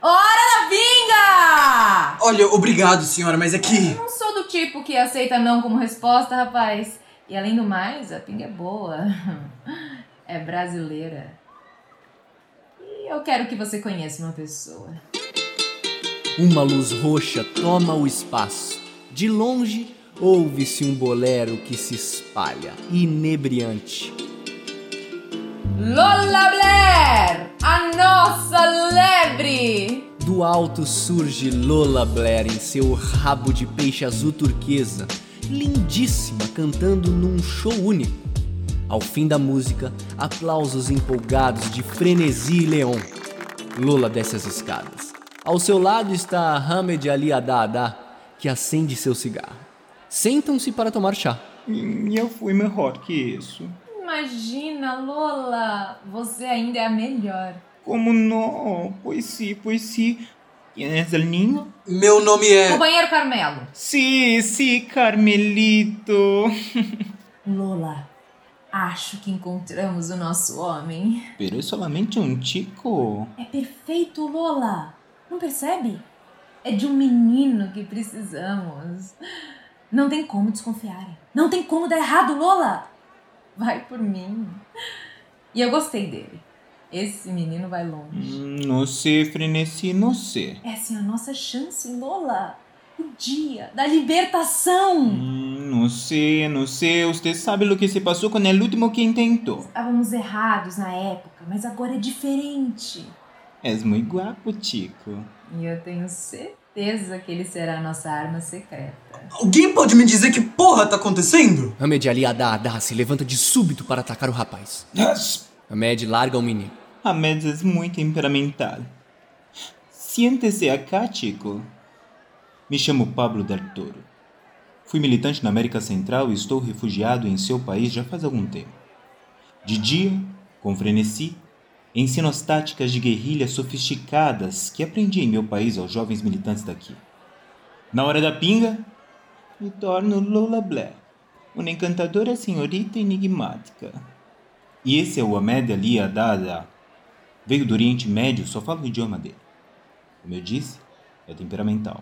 H: Hora da vinga!
E: Olha, obrigado, senhora, mas é que...
H: Não sou do tipo que aceita não como resposta, rapaz. E além do mais, a pinga é boa. É brasileira. Eu quero que você conheça uma pessoa.
A: Uma luz roxa toma o espaço. De longe, ouve-se um bolero que se espalha, inebriante.
H: Lola Blair! A nossa lebre!
A: Do alto surge Lola Blair em seu rabo de peixe azul turquesa, lindíssima, cantando num show único. Ao fim da música, aplausos empolgados de frenesi e Leon. Lola desce as escadas. Ao seu lado está Hamed Ali Adada, que acende seu cigarro. Sentam-se para tomar chá.
D: Eu fui melhor que isso.
H: Imagina, Lola! Você ainda é a melhor.
D: Como não? Pois sim, pois sim. Quem é el niño?
E: Meu nome é...
H: Companheiro Carmelo.
D: Sí, sí, Carmelito.
H: Lola, acho que encontramos o nosso homem.
D: Pero é solamente um chico.
H: É perfeito, Lola. Não percebe? É de um menino que precisamos. Não tem como desconfiarem. Não tem como dar errado, Lola. Vai por mim. E eu gostei dele. Esse menino vai longe.
D: Não sei, frenesi, não sei.
H: Essa é a nossa chance, Lola. O dia da libertação.
D: Hum, Não sei, não sei. Você sabe o que se passou com o último que tentou.
H: Estávamos errados na época, mas agora é diferente.
D: És muito guapo, chico.
H: E eu tenho certeza que ele será a nossa arma secreta.
E: Alguém pode me dizer que porra tá acontecendo?
A: Hamed Ali Adada se levanta de súbito para atacar o rapaz. Hamed larga o menino.
D: A Mads é muito temperamental. Siente-se acá, chico. Me chamo Pablo Del Toro. Fui militante na América Central e estou refugiado em seu país já faz algum tempo. De dia, com frenesi, ensino as táticas de guerrilha sofisticadas que aprendi em meu país aos jovens militantes daqui. Na hora da pinga, me torno Lola Blair, uma encantadora senhorita enigmática. E esse é o Ahmed Ali Adada. Veio do Oriente Médio, só fala o idioma dele. Como eu disse, é temperamental.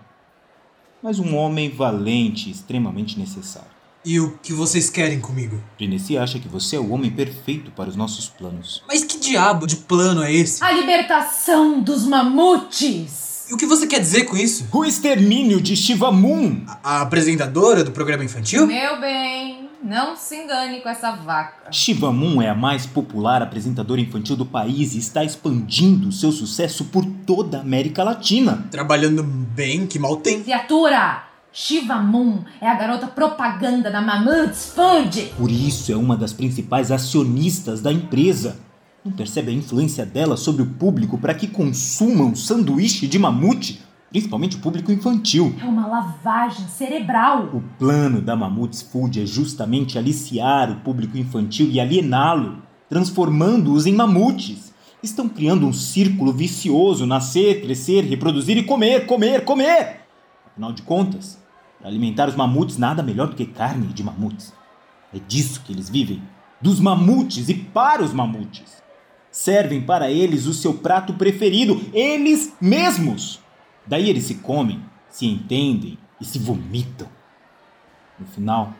D: Mas um homem valente e extremamente necessário.
E: E o que vocês querem comigo?
D: Prenesi acha que você é o homem perfeito para os nossos planos.
E: Mas que diabo de plano é esse?
H: A libertação dos mamutes!
E: E o que você quer dizer com isso?
D: O extermínio de Shivamun!
E: A, a apresentadora do programa infantil?
H: Meu bem, não se engane com essa vaca.
D: Shivamun é a mais popular apresentadora infantil do país e está expandindo seu sucesso por toda a América Latina.
E: Trabalhando bem, que mal tem.
H: Criatura! Shiva Moon é a garota propaganda da Mammoth's Food!
D: Por isso é uma das principais acionistas da empresa. Não percebe a influência dela sobre o público para que consumam sanduíche de mamute? principalmente o público infantil.
H: É uma lavagem cerebral.
D: O plano da Mamutes Food é justamente aliciar o público infantil e aliená-lo, transformando-os em mamutes. Estão criando um círculo vicioso: nascer, crescer, reproduzir e comer, comer, comer. Afinal de contas, para alimentar os mamutes, nada melhor do que carne de mamutes. É disso que eles vivem. Dos mamutes e para os mamutes. Servem para eles o seu prato preferido, eles mesmos. Daí eles se comem, se entendem e se vomitam. No final,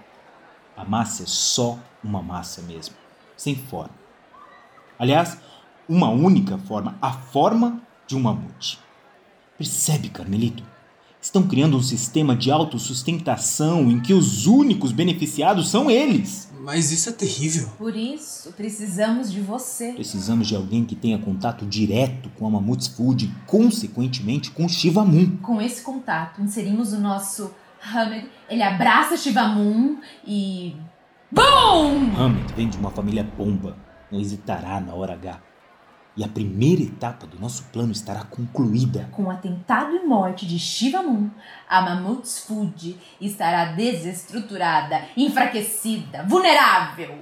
D: a massa é só uma massa mesmo, sem forma. Aliás, uma única forma, a forma de um mamute. Percebe, Carmelito? Estão criando um sistema de autossustentação em que os únicos beneficiados são eles.
E: Mas isso é terrível.
H: Por isso, precisamos de você.
D: Precisamos de alguém que tenha contato direto com a Mamutes Food e, consequentemente, com o Shiva Moon.
H: Com esse contato, inserimos o nosso Hamed. Ele abraça Shivamun e. BOOM!
D: Hamed vem de uma família bomba. Não hesitará na hora H. E a primeira etapa do nosso plano estará concluída.
H: Com o atentado e morte de Shivamun, a Mammoth's Food estará desestruturada, enfraquecida, vulnerável.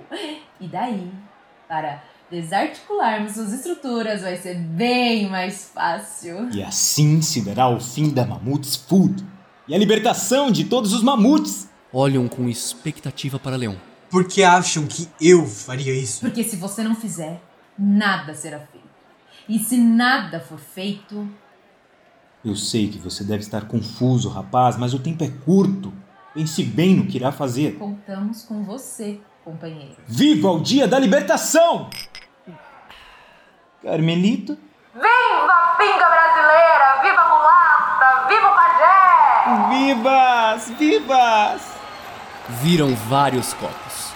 H: E daí, para desarticularmos suas estruturas, vai ser bem mais fácil.
D: E assim se verá o fim da Mamutes Food e a libertação de todos os mamutes.
A: Olham com expectativa para Leon.
E: Porque acham que eu faria isso.
H: Porque se você não fizer, nada será feito. E se nada for feito,
D: Eu sei que você deve estar confuso, rapaz, mas o tempo é curto. Pense bem no que irá fazer.
H: contamos com você, companheiro.
D: Viva o dia da libertação! Carmelito?
I: Viva a pinga brasileira! Viva a mulata! Viva o pajé!
D: Vivas! Vivas!
A: Viram vários copos.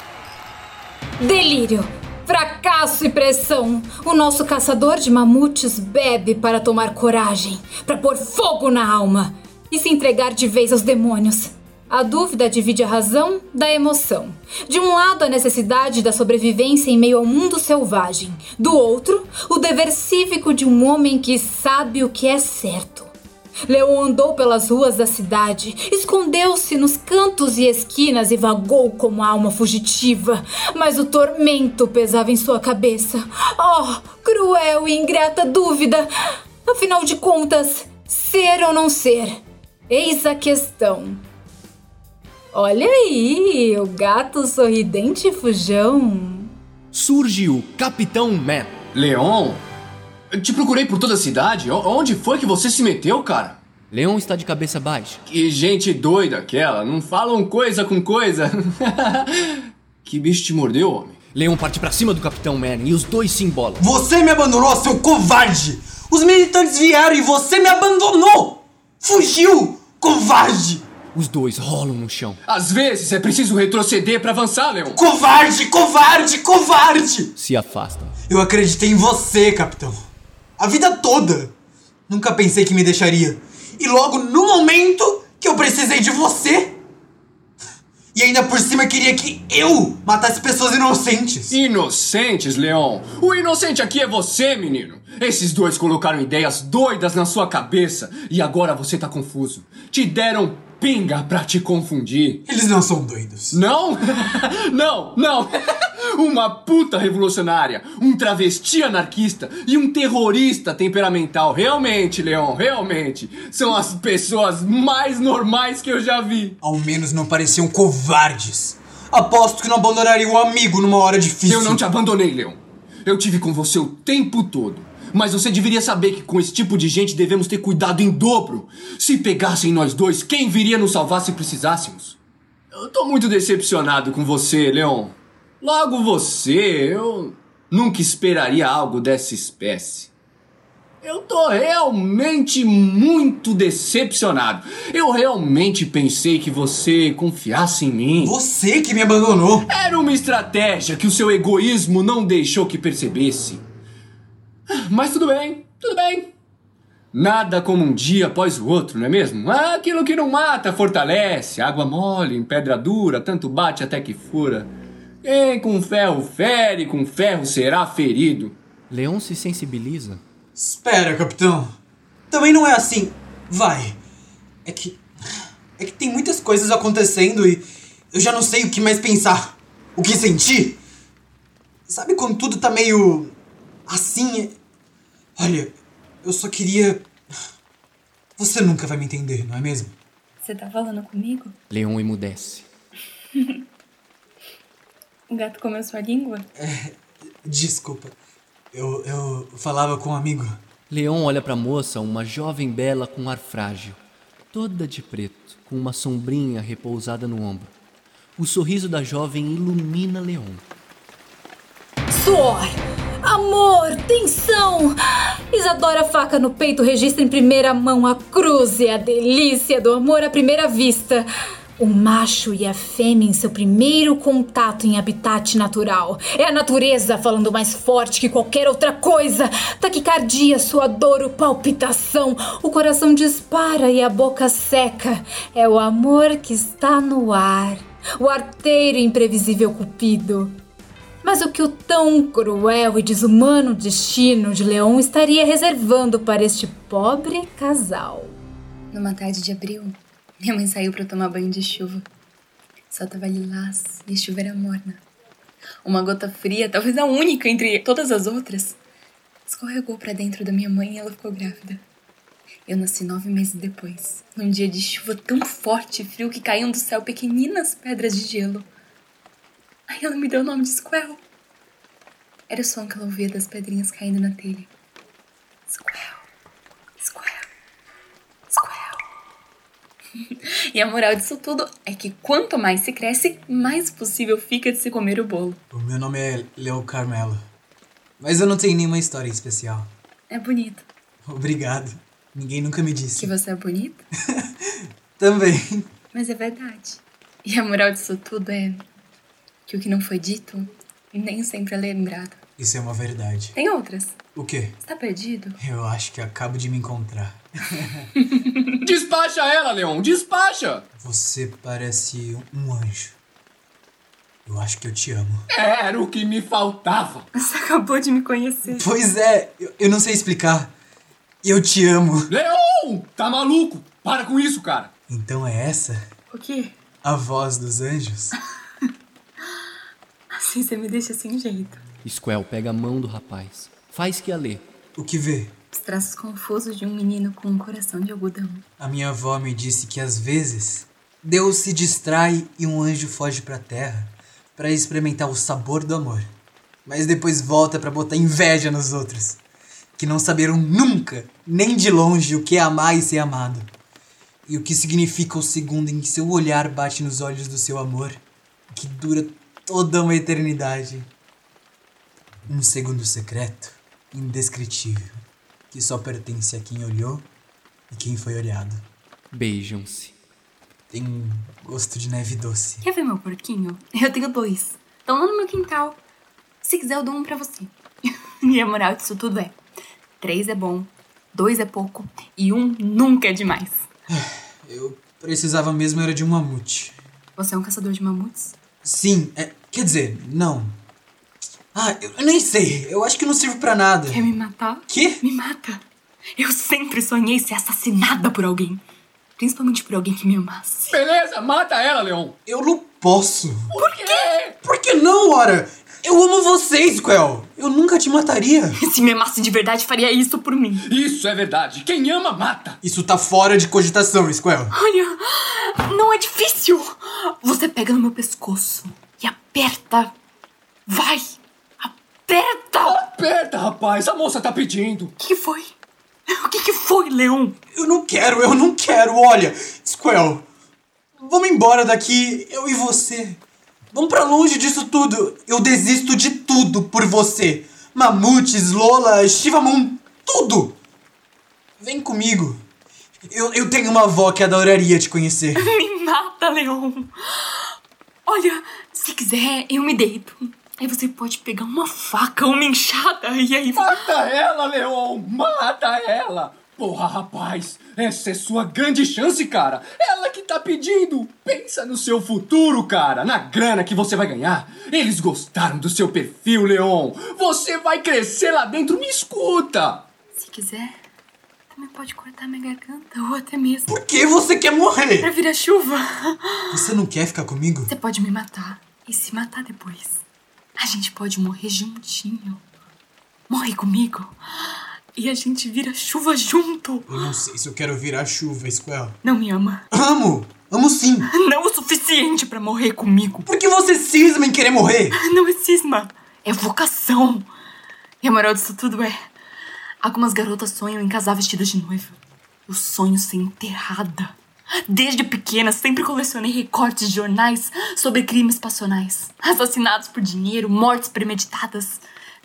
B: Delírio, fracasso e pressão. O nosso caçador de mamutes bebe para tomar coragem, para pôr fogo na alma e se entregar de vez aos demônios. A dúvida divide a razão da emoção. De um lado, a necessidade da sobrevivência em meio ao mundo selvagem. Do outro, o dever cívico de um homem que sabe o que é certo. Leon andou pelas ruas da cidade, escondeu-se nos cantos e esquinas e vagou como alma fugitiva. Mas o tormento pesava em sua cabeça. Oh, cruel e ingrata dúvida! Afinal de contas, ser ou não ser? Eis a questão. Olha aí, o gato sorridente e fujão.
A: Surge o Capitão Man.
F: Leon? Eu te procurei por toda a cidade. O- Onde foi que você se meteu, cara?
A: Leon está de cabeça baixa.
F: Que gente doida aquela. Não falam coisa com coisa. que bicho te mordeu, homem?
A: Leon parte pra cima do Capitão Man e os dois se embolam.
E: Você me abandonou, seu covarde! Os militantes vieram e você me abandonou! Fugiu! Covarde!
A: Os dois rolam no chão.
F: Às vezes é preciso retroceder pra avançar, Leon.
E: Covarde! Covarde! Covarde!
A: Se afastam.
E: Eu acreditei em você, capitão. A vida toda. Nunca pensei que me deixaria. E logo no momento que eu precisei de você. E ainda por cima queria que eu matasse pessoas inocentes.
F: Inocentes, Leon. O inocente aqui é você, menino. Esses dois colocaram ideias doidas na sua cabeça e agora você tá confuso. Te deram pinga pra te confundir.
E: Eles não são doidos.
F: Não? não, não. Uma puta revolucionária, um travesti anarquista e um terrorista temperamental. Realmente, Leon, realmente. São as pessoas mais normais que eu já vi.
E: Ao menos não pareciam covardes. Aposto que não abandonariam um amigo numa hora difícil.
F: Eu não te abandonei, Leon. Eu tive com você o tempo todo. Mas você deveria saber que com esse tipo de gente devemos ter cuidado em dobro. Se pegassem nós dois, quem viria nos salvar se precisássemos? Eu tô muito decepcionado com você, Leon. Logo você, eu nunca esperaria algo dessa espécie. Eu tô realmente muito decepcionado. Eu realmente pensei que você confiasse em mim.
E: Você que me abandonou.
F: Era uma estratégia que o seu egoísmo não deixou que percebesse. Mas tudo bem, tudo bem. Nada como um dia após o outro, não é mesmo? Aquilo que não mata fortalece, água mole em pedra dura, tanto bate até que fura. Quem com ferro fere, com ferro será ferido.
A: Leon se sensibiliza.
E: Espera, capitão. Também não é assim. Vai. É que. É que tem muitas coisas acontecendo e eu já não sei o que mais pensar. O que sentir. Sabe quando tudo tá meio. assim? Olha, eu só queria. Você nunca vai me entender, não é mesmo?
J: Você tá falando comigo?
A: Leon emudece.
J: O gato comeu sua língua?
E: Desculpa. Eu, eu falava com um amigo.
A: Leon olha pra moça, uma jovem bela com ar frágil, toda de preto, com uma sombrinha repousada no ombro. O sorriso da jovem ilumina Leon.
B: Suor, amor, tensão. Isadora faca no peito registra em primeira mão a cruz e a delícia do amor à primeira vista. O macho e a fêmea em seu primeiro contato em habitat natural. É a natureza falando mais forte que qualquer outra coisa. Taquicardia, suador, palpitação. O coração dispara e a boca seca. É o amor que está no ar. O arteiro imprevisível cupido. Mas o que o tão cruel e desumano destino de Leon estaria reservando para este pobre casal?
J: Numa tarde de abril, minha mãe saiu para tomar banho de chuva. Só tava lilás e a chuva era morna. Uma gota fria, talvez a única entre todas as outras, escorregou para dentro da minha mãe e ela ficou grávida. Eu nasci nove meses depois, num dia de chuva tão forte e frio que caíam do céu pequeninas pedras de gelo. Aí ela me deu o nome de Squell. Era o som que ela ouvia das pedrinhas caindo na telha. Squell, Squell, Squell. e a moral disso tudo é que quanto mais se cresce, mais possível fica de se comer o bolo.
E: O meu nome é Leo Carmelo. Mas eu não tenho nenhuma história em especial.
J: É bonito.
E: Obrigado. Ninguém nunca me
J: Que
E: disse.
J: você é bonito,
E: Também.
J: mas é verdade. E a moral disso tudo é que o que não foi dito nem sempre é lembrado.
E: Isso é uma verdade.
J: Tem outras.
E: O quê?
J: Você tá perdido?
E: Eu acho que acabo de me encontrar.
F: Despacha ela, Leon, despacha!
E: Você parece um anjo. Eu acho que eu te amo.
F: Era o que me faltava.
J: Você acabou de me conhecer.
E: Pois é, eu, eu não sei explicar. Eu te amo.
F: Leon! Tá maluco? Para com isso, cara.
E: Então é essa
J: O quê?
E: a voz dos anjos?
J: Assim você me deixa sem jeito.
A: Squell pega a mão do rapaz. Faz que a lê.
E: O que vê?
J: Os traços confusos de um menino com um coração de algodão.
E: A minha avó me disse que às vezes Deus se distrai e um anjo foge pra terra para experimentar o sabor do amor. Mas depois volta pra botar inveja nos outros, que não saberam nunca, nem de longe, o que é amar e ser amado. E o que significa o segundo em que seu olhar bate nos olhos do seu amor, que dura toda uma eternidade. Um segundo secreto, indescritível, que só pertence a quem olhou e quem foi olhado.
A: Beijam-se.
E: Tem um gosto de neve doce.
J: Quer ver meu porquinho? Eu tenho dois. Estão lá no meu quintal. Se quiser, eu dou um pra você. e a moral disso tudo é: três é bom, dois é pouco e um nunca é demais.
E: Eu precisava mesmo era de um mamute.
J: Você é um caçador de mamutes?
E: Sim, é, quer dizer, não. Ah, eu, nem sei. Eu acho que não sirvo pra nada.
J: Quer me matar?
E: Quê?
J: Me mata. Eu sempre sonhei ser assassinada por alguém. Principalmente por alguém que me amasse.
F: Beleza, mata ela, Leon.
E: Eu não posso.
F: Por quê?
E: Por que não, ora? Eu amo vocês, Quel. Eu nunca te mataria.
J: Se me amasse de verdade, faria isso por mim.
F: Isso é verdade. Quem ama, mata.
E: Isso tá fora de cogitação, Squel.
J: Olha, não é difícil. Você pega no meu pescoço e aperta. Vai, aperta.
F: Aperta, rapaz. A moça tá pedindo.
J: O que foi? O que, que foi, Leon?
E: Eu não quero, eu não quero. Olha, Squel, vamos embora daqui, eu e você. Vamos pra longe disso tudo. Eu desisto de tudo por você. Mamutes, Lola, Shivamon, tudo. Vem comigo. Eu, eu tenho uma avó que adoraria te conhecer.
J: Me mata, Leon. Olha, se quiser, eu me deito. Aí você pode pegar uma faca, uma enxada e aí.
F: Mata ela, Leon. Mata ela. Porra, rapaz. Essa é sua grande chance, cara. Ela que tá pedindo. Pensa no seu futuro, cara. Na grana que você vai ganhar. Eles gostaram do seu perfil, Leon. Você vai crescer lá dentro. Me escuta.
J: Se quiser, também pode cortar minha garganta ou até mesmo.
E: Por que você quer morrer?
J: Pra virar chuva.
E: Você não quer ficar comigo?
J: Você pode me matar e se matar depois. A gente pode morrer juntinho. Morre comigo. E a gente vira chuva junto.
E: Eu não sei se eu quero virar chuva, Squell.
J: Não me ama.
E: Amo! Amo sim!
J: Não o suficiente pra morrer comigo.
E: Por que você cisma em querer morrer?
J: Não é cisma. É vocação. E a moral disso tudo é. Algumas garotas sonham em casar vestidas de noiva. Eu sonho ser enterrada. Desde pequena, sempre colecionei recortes de jornais sobre crimes passionais. Assassinatos por dinheiro, mortes premeditadas.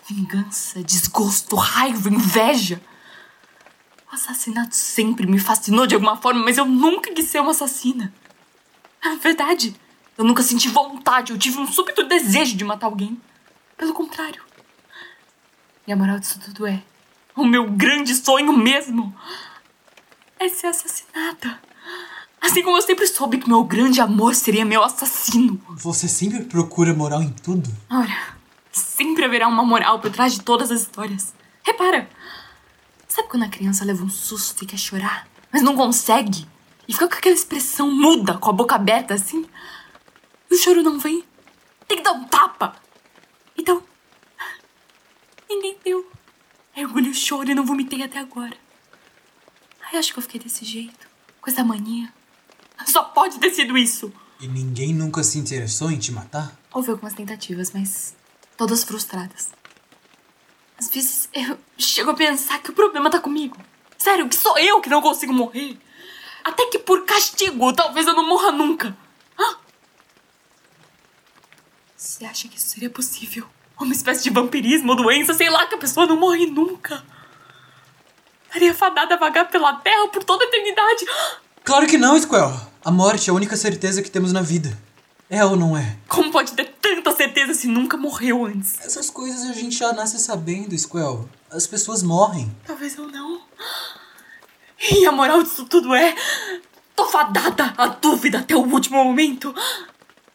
J: Vingança, desgosto, raiva, inveja. O assassinato sempre me fascinou de alguma forma, mas eu nunca quis ser uma assassina. É verdade. Eu nunca senti vontade, eu tive um súbito desejo de matar alguém. Pelo contrário. E a moral disso tudo é: o meu grande sonho mesmo é ser assassinada. Assim como eu sempre soube que meu grande amor seria meu assassino.
E: Você sempre procura moral em tudo?
J: Ora, sempre haverá uma moral por trás de todas as histórias. Repara, sabe quando a criança leva um susto e quer chorar, mas não consegue? E fica com aquela expressão muda, com a boca aberta assim? E o choro não vem. Tem que dar um tapa. Então, ninguém deu. Eu engoli o choro e não vomitei até agora. Ai, acho que eu fiquei desse jeito, com essa mania. Só pode ter sido isso.
E: E ninguém nunca se interessou em te matar?
J: Houve algumas tentativas, mas todas frustradas. Às vezes eu chego a pensar que o problema tá comigo. Sério, que sou eu que não consigo morrer. Até que por castigo, talvez eu não morra nunca. Você acha que isso seria possível? Uma espécie de vampirismo ou doença, sei lá, que a pessoa não morre nunca. Estaria fadada a vagar pela terra por toda a eternidade.
E: Claro que não, Squell. A morte é a única certeza que temos na vida. É ou não é?
J: Como pode ter tanta certeza se nunca morreu antes?
E: Essas coisas a gente já nasce sabendo, Squell. As pessoas morrem.
J: Talvez eu não. E a moral disso tudo é. Tô fadada à dúvida até o último momento.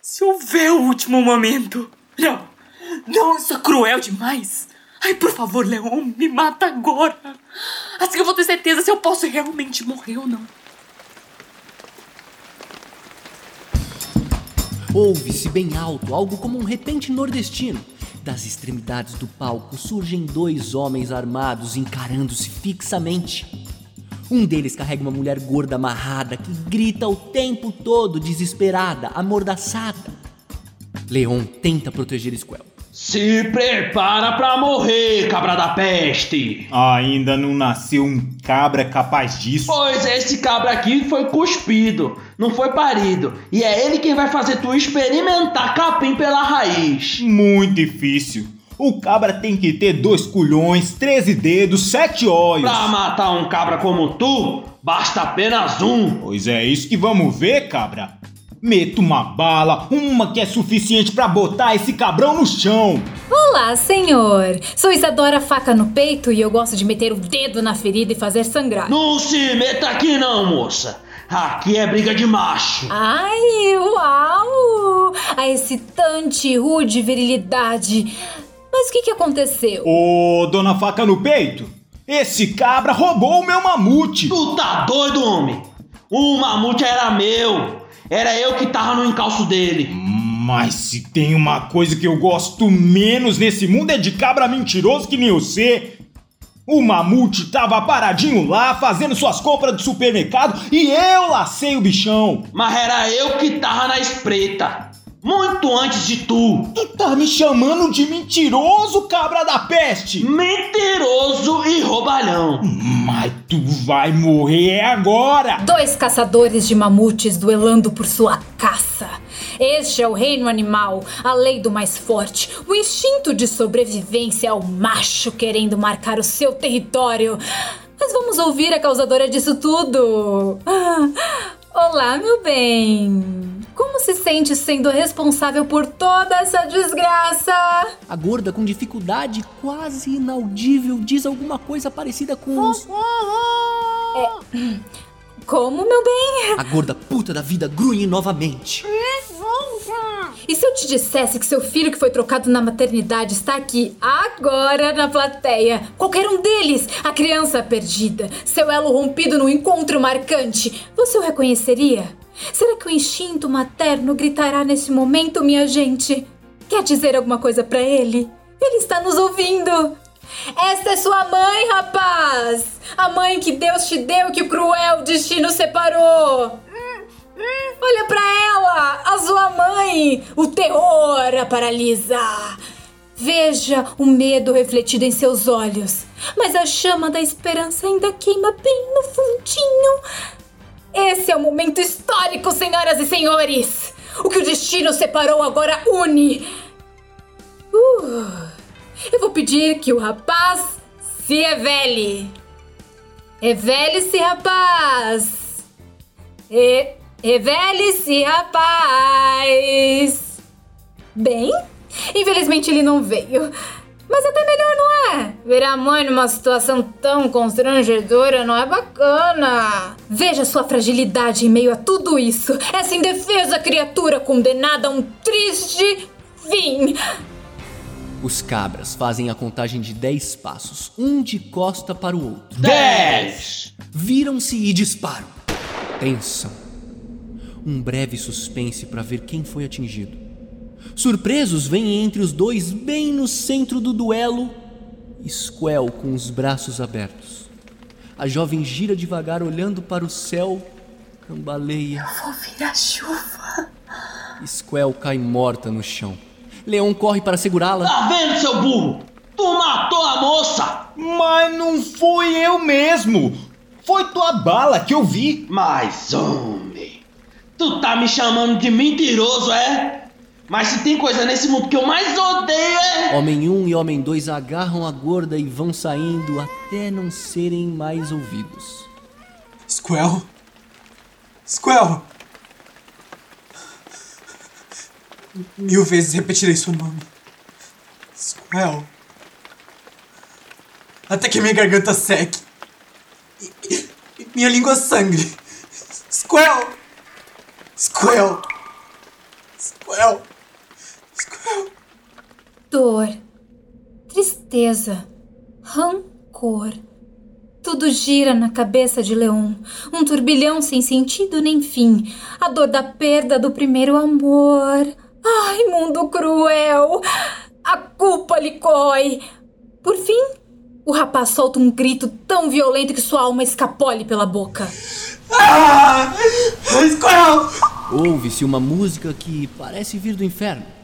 J: Se houver o último momento. Não! Não, isso é cruel demais! Ai, por favor, Leon, me mata agora! Assim eu vou ter certeza se eu posso realmente morrer ou não.
A: Ouve-se bem alto algo como um repente nordestino. Das extremidades do palco surgem dois homens armados encarando-se fixamente. Um deles carrega uma mulher gorda amarrada que grita o tempo todo, desesperada, amordaçada. Leon tenta proteger Squell.
C: Se prepara pra morrer, cabra da peste!
D: Ainda não nasceu um cabra capaz disso.
C: Pois esse cabra aqui foi cuspido, não foi parido. E é ele quem vai fazer tu experimentar capim pela raiz.
D: Muito difícil. O cabra tem que ter dois culhões, 13 dedos, sete olhos.
C: Pra matar um cabra como tu, basta apenas um.
D: Pois é isso que vamos ver, cabra. Meta uma bala, uma que é suficiente pra botar esse cabrão no chão.
B: Olá, senhor. Sou Isadora Faca no Peito e eu gosto de meter o dedo na ferida e fazer sangrar.
C: Não se meta aqui não, moça. Aqui é briga de macho.
B: Ai, uau! A excitante, rude virilidade. Mas o que, que aconteceu?
D: Ô, dona Faca no Peito, esse cabra roubou o meu mamute.
C: Tu tá doido, homem? O mamute era meu. Era eu que tava no encalço dele.
D: Mas se tem uma coisa que eu gosto menos nesse mundo é de cabra mentiroso que nem você. O mamute tava paradinho lá, fazendo suas compras do supermercado e eu lacei o bichão.
C: Mas era eu que tava na espreita. Muito antes de tu.
D: Tu tá me chamando de mentiroso, cabra da peste?
C: Mentiroso e roubalhão.
D: Mas tu vai morrer agora.
B: Dois caçadores de mamutes duelando por sua caça. Este é o reino animal, a lei do mais forte. O instinto de sobrevivência é o macho querendo marcar o seu território. Mas vamos ouvir a causadora disso tudo. Ah, olá, meu bem. Como se sente sendo responsável por toda essa desgraça?
A: A gorda, com dificuldade quase inaudível, diz alguma coisa parecida com os...
B: É, Como, meu bem?
F: A gorda puta da vida grunhe novamente.
B: E se eu te dissesse que seu filho que foi trocado na maternidade está aqui agora na plateia? Qualquer um deles, a criança perdida, seu elo rompido num encontro marcante, você o reconheceria? Será que o instinto materno gritará nesse momento, minha gente? Quer dizer alguma coisa para ele? Ele está nos ouvindo. Esta é sua mãe, rapaz! A mãe que Deus te deu e que o cruel destino separou! Olha pra ela! A sua mãe! O terror a paralisa! Veja o medo refletido em seus olhos, mas a chama da esperança ainda queima bem no fundinho. Esse é o momento histórico, senhoras e senhores! O que o destino separou agora une! Uh, eu vou pedir que o rapaz se revele. Revele-se, rapaz! E Revele-se, rapaz! Bem, infelizmente ele não veio. Mas até melhor, não é? Ver a mãe numa situação tão constrangedora não é bacana. Veja sua fragilidade em meio a tudo isso. Essa indefesa criatura condenada a um triste fim.
F: Os cabras fazem a contagem de 10 passos, um de costa para o outro.
C: Dez!
F: Viram-se e disparam. Tensão. Um breve suspense para ver quem foi atingido. Surpresos, vêm entre os dois, bem no centro do duelo, Squel com os braços abertos. A jovem gira devagar, olhando para o céu, cambaleia.
J: Vou vir a chuva.
F: Squel cai morta no chão. Leão corre para segurá-la.
C: Tá vendo, seu burro? Tu matou a moça!
D: Mas não fui eu mesmo! Foi tua bala que eu vi!
C: Mas, homem, tu tá me chamando de mentiroso, é? Mas se tem coisa nesse mundo que eu mais odeio é.
F: Homem 1 um e Homem 2 agarram a gorda e vão saindo até não serem mais ouvidos.
E: Squel? Squel! Mil vezes repetirei seu nome. Squel. Até que minha garganta seque. E, e- minha língua sangre. Squel! Squel! Squel! Squel!
B: Dor, tristeza, rancor. Tudo gira na cabeça de Leon, um turbilhão sem sentido nem fim. A dor da perda do primeiro amor. Ai, mundo cruel! A culpa lhe corrói. Por fim, o rapaz solta um grito tão violento que sua alma escapole pela boca.
E: Ah!
F: Ouve-se uma música que parece vir do inferno.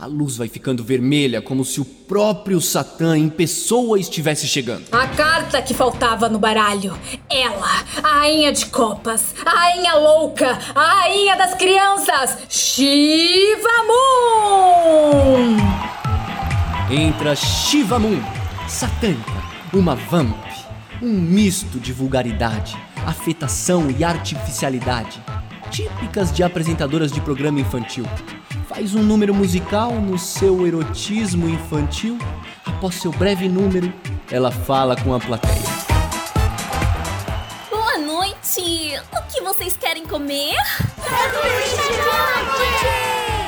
F: A luz vai ficando vermelha, como se o próprio Satã em pessoa estivesse chegando.
B: A carta que faltava no baralho. Ela, a rainha de copas, a rainha louca, a rainha das crianças, Shiva Moon!
F: Entra Shiva Moon, satânica, uma vamp, um misto de vulgaridade, afetação e artificialidade, típicas de apresentadoras de programa infantil. Faz um número musical no seu erotismo infantil. Após seu breve número, ela fala com a plateia.
K: Boa noite! O que vocês querem comer?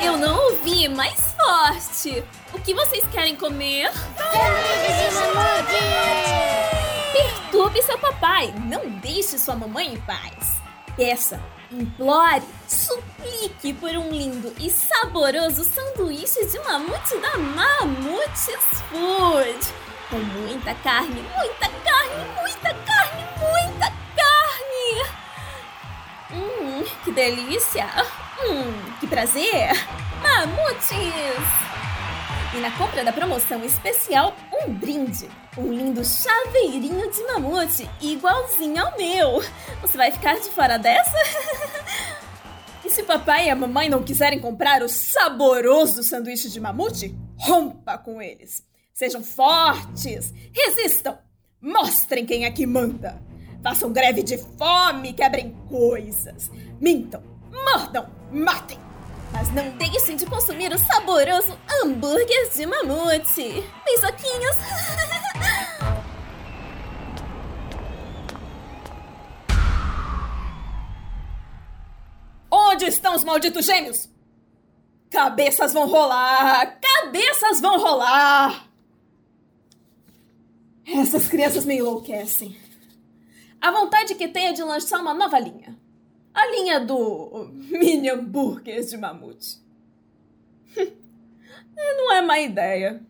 K: Eu não ouvi, mais forte! O que vocês querem comer? Perturbe seu papai! Não deixe sua mamãe em paz! Peça, implore, suplique por um lindo e saboroso sanduíche de mamute da Mamutes Food! Com muita carne, muita carne, muita carne, muita carne! Hum, que delícia! Hum, que prazer! Mamutes! E na compra da promoção especial, um brinde. Um lindo chaveirinho de mamute, igualzinho ao meu. Você vai ficar de fora dessa? e se papai e a mamãe não quiserem comprar o saboroso sanduíche de mamute, rompa com eles. Sejam fortes, resistam, mostrem quem é que manda. Façam greve de fome, quebrem coisas. Mintam, mordam, matem. Mas não deixem de consumir o saboroso hambúrguer de mamute. Beijoquinhos. Onde estão os malditos gêmeos? Cabeças vão rolar! Cabeças vão rolar! Essas crianças me enlouquecem. A vontade que tenho é de lançar uma nova linha. A linha do mini hambúrguer de mamute. Não é má ideia.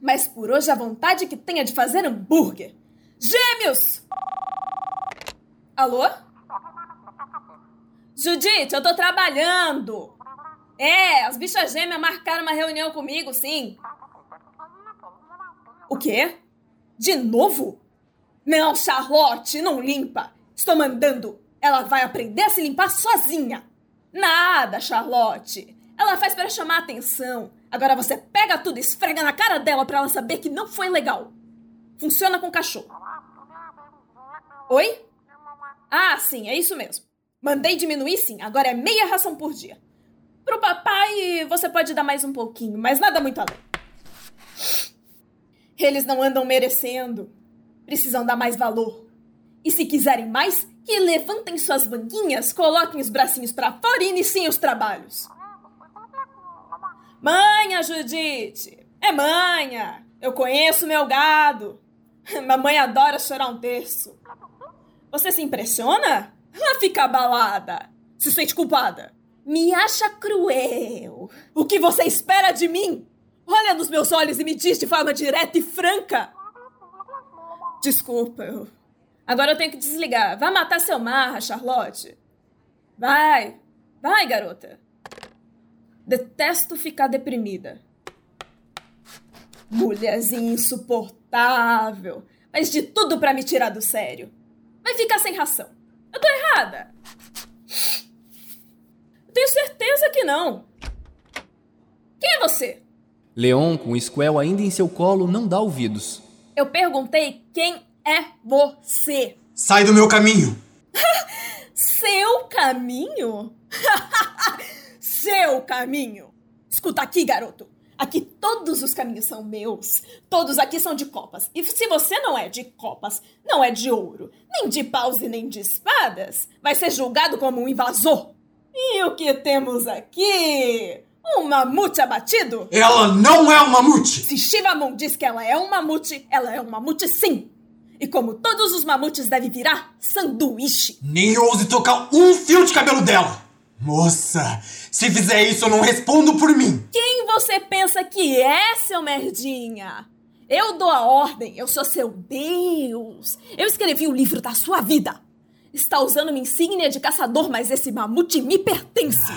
K: Mas por hoje a vontade que tenho é de fazer hambúrguer. Gêmeos! Alô? Judite, eu tô trabalhando. É, as bichas gêmeas marcaram uma reunião comigo, sim. O quê? De novo? Não, Charlotte, não limpa. Estou mandando. Ela vai aprender a se limpar sozinha. Nada, Charlotte. Ela faz para chamar atenção. Agora você pega tudo e esfrega na cara dela para ela saber que não foi legal. Funciona com cachorro. Oi? Ah, sim, é isso mesmo. Mandei diminuir sim, agora é meia ração por dia. Pro papai você pode dar mais um pouquinho, mas nada muito além. Eles não andam merecendo. Precisam dar mais valor. E se quiserem mais, que levantem suas banguinhas, coloquem os bracinhos para fora e iniciem os trabalhos. Manha, Judite! É manha! Eu conheço meu gado. Mamãe adora chorar um terço. Você se impressiona? Ela fica abalada. Se sente culpada. Me acha cruel. O que você espera de mim? Olha nos meus olhos e me diz de forma direta e franca. Desculpa, eu... Agora eu tenho que desligar. Vai matar seu marra, Charlotte. Vai. Vai, garota. Detesto ficar deprimida. Mulherzinha insuportável. Faz de tudo para me tirar do sério. Vai ficar sem ração. Eu tô errada. Tenho certeza que não. Quem é você?
F: Leon, com o Squel ainda em seu colo, não dá ouvidos.
K: Eu perguntei quem é você.
E: Sai do meu caminho!
K: Seu caminho? Seu caminho! Escuta aqui, garoto. Aqui todos os caminhos são meus. Todos aqui são de copas. E se você não é de copas, não é de ouro, nem de paus e nem de espadas, vai ser julgado como um invasor. E o que temos aqui? Um mamute abatido?
E: Ela não é um mamute!
K: Se Shivamon diz que ela é um mamute, ela é um mamute sim. E como todos os mamutes devem virar sanduíche.
E: Nem ouse tocar um fio de cabelo dela! Moça, se fizer isso eu não respondo por mim!
K: Quem você pensa que é, seu merdinha? Eu dou a ordem, eu sou seu Deus. Eu escrevi o livro da sua vida. Está usando uma insígnia de caçador, mas esse mamute me pertence.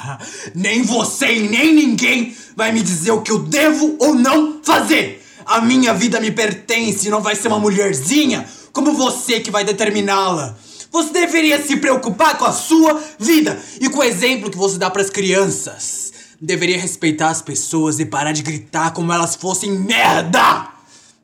E: nem você e nem ninguém vai me dizer o que eu devo ou não fazer. A minha vida me pertence e não vai ser uma mulherzinha como você que vai determiná-la. Você deveria se preocupar com a sua vida e com o exemplo que você dá para as crianças. Deveria respeitar as pessoas e parar de gritar como elas fossem merda.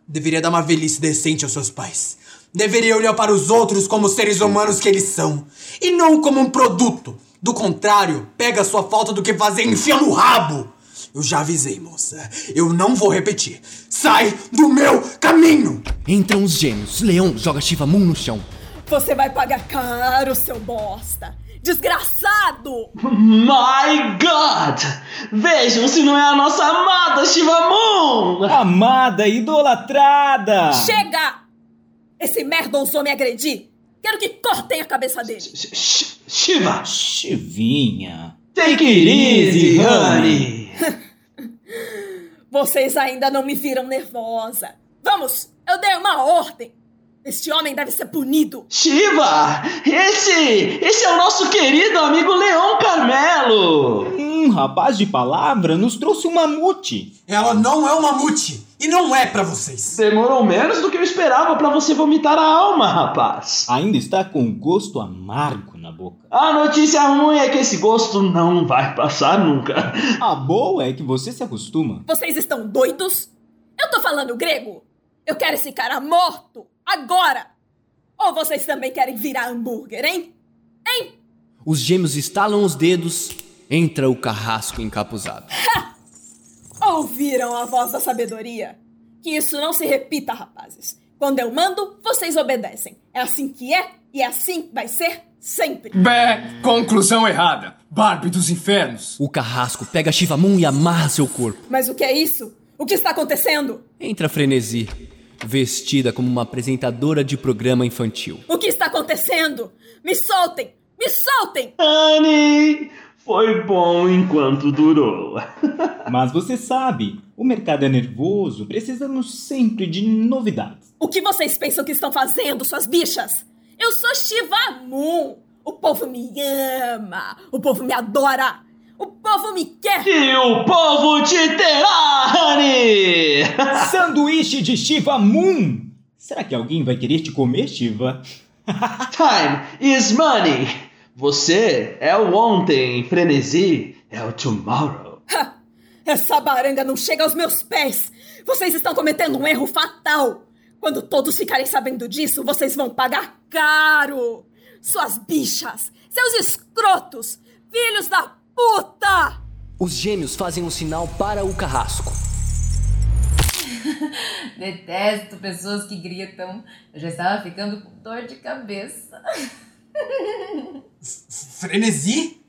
E: Deveria dar uma velhice decente aos seus pais. Deveria olhar para os outros como seres humanos que eles são e não como um produto. Do contrário, pega a sua falta do que fazer e enfia no rabo. Eu já avisei, moça. Eu não vou repetir. Sai do meu caminho!
F: Entram os gêmeos. Leon joga Shiva Moon no chão.
K: Você vai pagar caro, seu bosta! Desgraçado!
C: My God! Vejam se não é a nossa amada Shivamun!
D: Amada, idolatrada!
K: Chega! Esse merda ousou me agredir! Quero que cortem a cabeça dele!
C: Shiva!
D: Chivinha!
C: Take it easy, honey!
K: Vocês ainda não me viram nervosa. Vamos, eu dei uma ordem. Este homem deve ser punido.
C: Shiva! Esse! Esse é o nosso querido amigo Leão Carmelo!
D: Um rapaz de palavra nos trouxe um mamute.
E: Ela não é um mamute! E não é para vocês!
C: Demorou menos do que eu esperava para você vomitar a alma, rapaz!
D: Ainda está com gosto amargo na boca.
C: A notícia ruim é que esse gosto não vai passar nunca.
D: A boa é que você se acostuma.
K: Vocês estão doidos? Eu tô falando grego? Eu quero esse cara morto! Agora! Ou vocês também querem virar hambúrguer, hein? Hein?
F: Os gêmeos estalam os dedos, entra o carrasco encapuzado.
K: Ha! Ouviram a voz da sabedoria? Que isso não se repita, rapazes. Quando eu mando, vocês obedecem. É assim que é e é assim vai ser sempre.
L: Bé, conclusão errada.
M: Barbie dos infernos!
F: O carrasco pega Shivamun e amarra seu corpo.
K: Mas o que é isso? O que está acontecendo?
F: Entra Frenesi, vestida como uma apresentadora de programa infantil.
K: O que está acontecendo? Me soltem! Me soltem!
C: Annie! Foi bom enquanto durou.
D: Mas você sabe, o mercado é nervoso, precisamos sempre de novidades.
K: O que vocês pensam que estão fazendo, suas bichas? Eu sou Shiva Moon. O povo me ama. O povo me adora. O povo me quer.
C: E o povo te terá, Annie!
D: Sanduíche de Shiva Moon! Será que alguém vai querer te comer, Shiva?
C: Time is money! Você é o ontem, frenesi é o tomorrow.
K: Ha! Essa baranga não chega aos meus pés! Vocês estão cometendo um erro fatal! Quando todos ficarem sabendo disso, vocês vão pagar caro! Suas bichas! Seus escrotos! Filhos da puta!
F: Os gêmeos fazem um sinal para o carrasco.
H: Detesto pessoas que gritam. Eu já estava ficando com dor de cabeça.
E: Frenesi?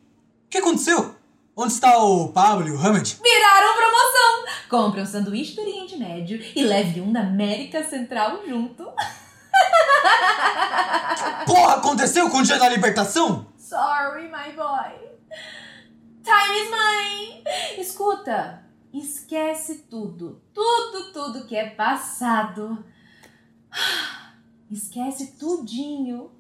E: O que aconteceu? Onde está o Pablo e o Hammond?
H: Viraram promoção! Compre um sanduíche do Oriente Médio e leve um da América Central junto.
E: Porra, aconteceu com o dia da libertação?
H: Sorry, my boy. Time is money. Escuta, esquece tudo. Tudo, tudo que é passado. Esquece tudinho.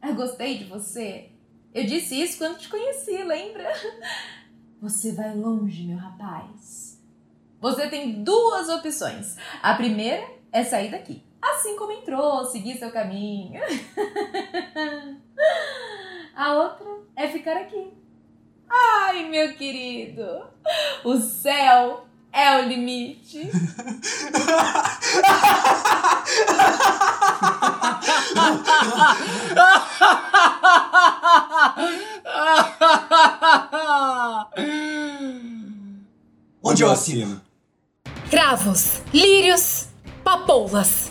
H: Eu gostei de você. Eu disse isso quando te conheci, lembra? Você vai longe, meu rapaz. Você tem duas opções. A primeira é sair daqui. Assim como entrou, seguir seu caminho. A outra é ficar aqui. Ai, meu querido, o céu é o limite.
E: Onde eu assino?
B: Cravos, lírios, papoulas.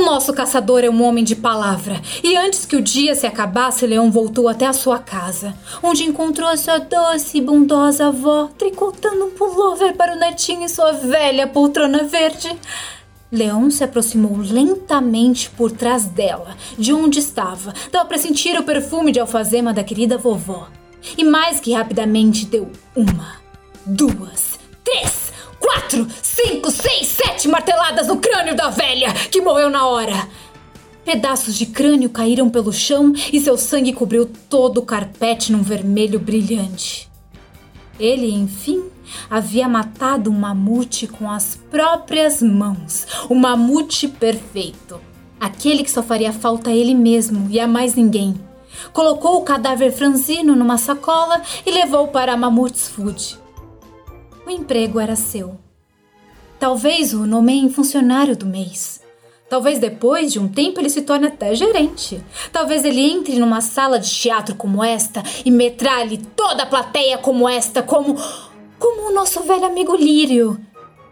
B: O nosso caçador é um homem de palavra, e antes que o dia se acabasse, Leão voltou até a sua casa, onde encontrou sua doce e bondosa avó tricotando um pullover para o netinho em sua velha poltrona verde. Leão se aproximou lentamente por trás dela, de onde estava. Dava para sentir o perfume de alfazema da querida vovó. E mais que rapidamente deu uma, duas, três, quatro, cinco, seis, sete marteladas no crânio da velha, que morreu na hora. Pedaços de crânio caíram pelo chão e seu sangue cobriu todo o carpete num vermelho brilhante. Ele, enfim, havia matado um mamute com as próprias mãos. O mamute perfeito. Aquele que só faria falta a ele mesmo e a mais ninguém. Colocou o cadáver franzino numa sacola e levou para a Mamutes Food. O emprego era seu. Talvez o nomeiem funcionário do mês. Talvez depois de um tempo ele se torne até gerente. Talvez ele entre numa sala de teatro como esta e metralhe toda a plateia como esta, como como o nosso velho amigo Lírio.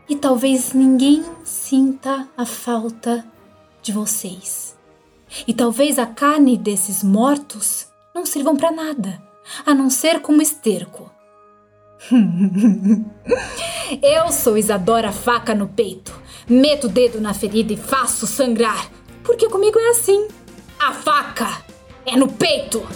B: E talvez ninguém sinta a falta de vocês. E talvez a carne desses mortos não sirvam para nada, a não ser como esterco. Eu sou Isadora Faca no peito. Meto o dedo na ferida e faço sangrar. Porque comigo é assim. A faca é no peito.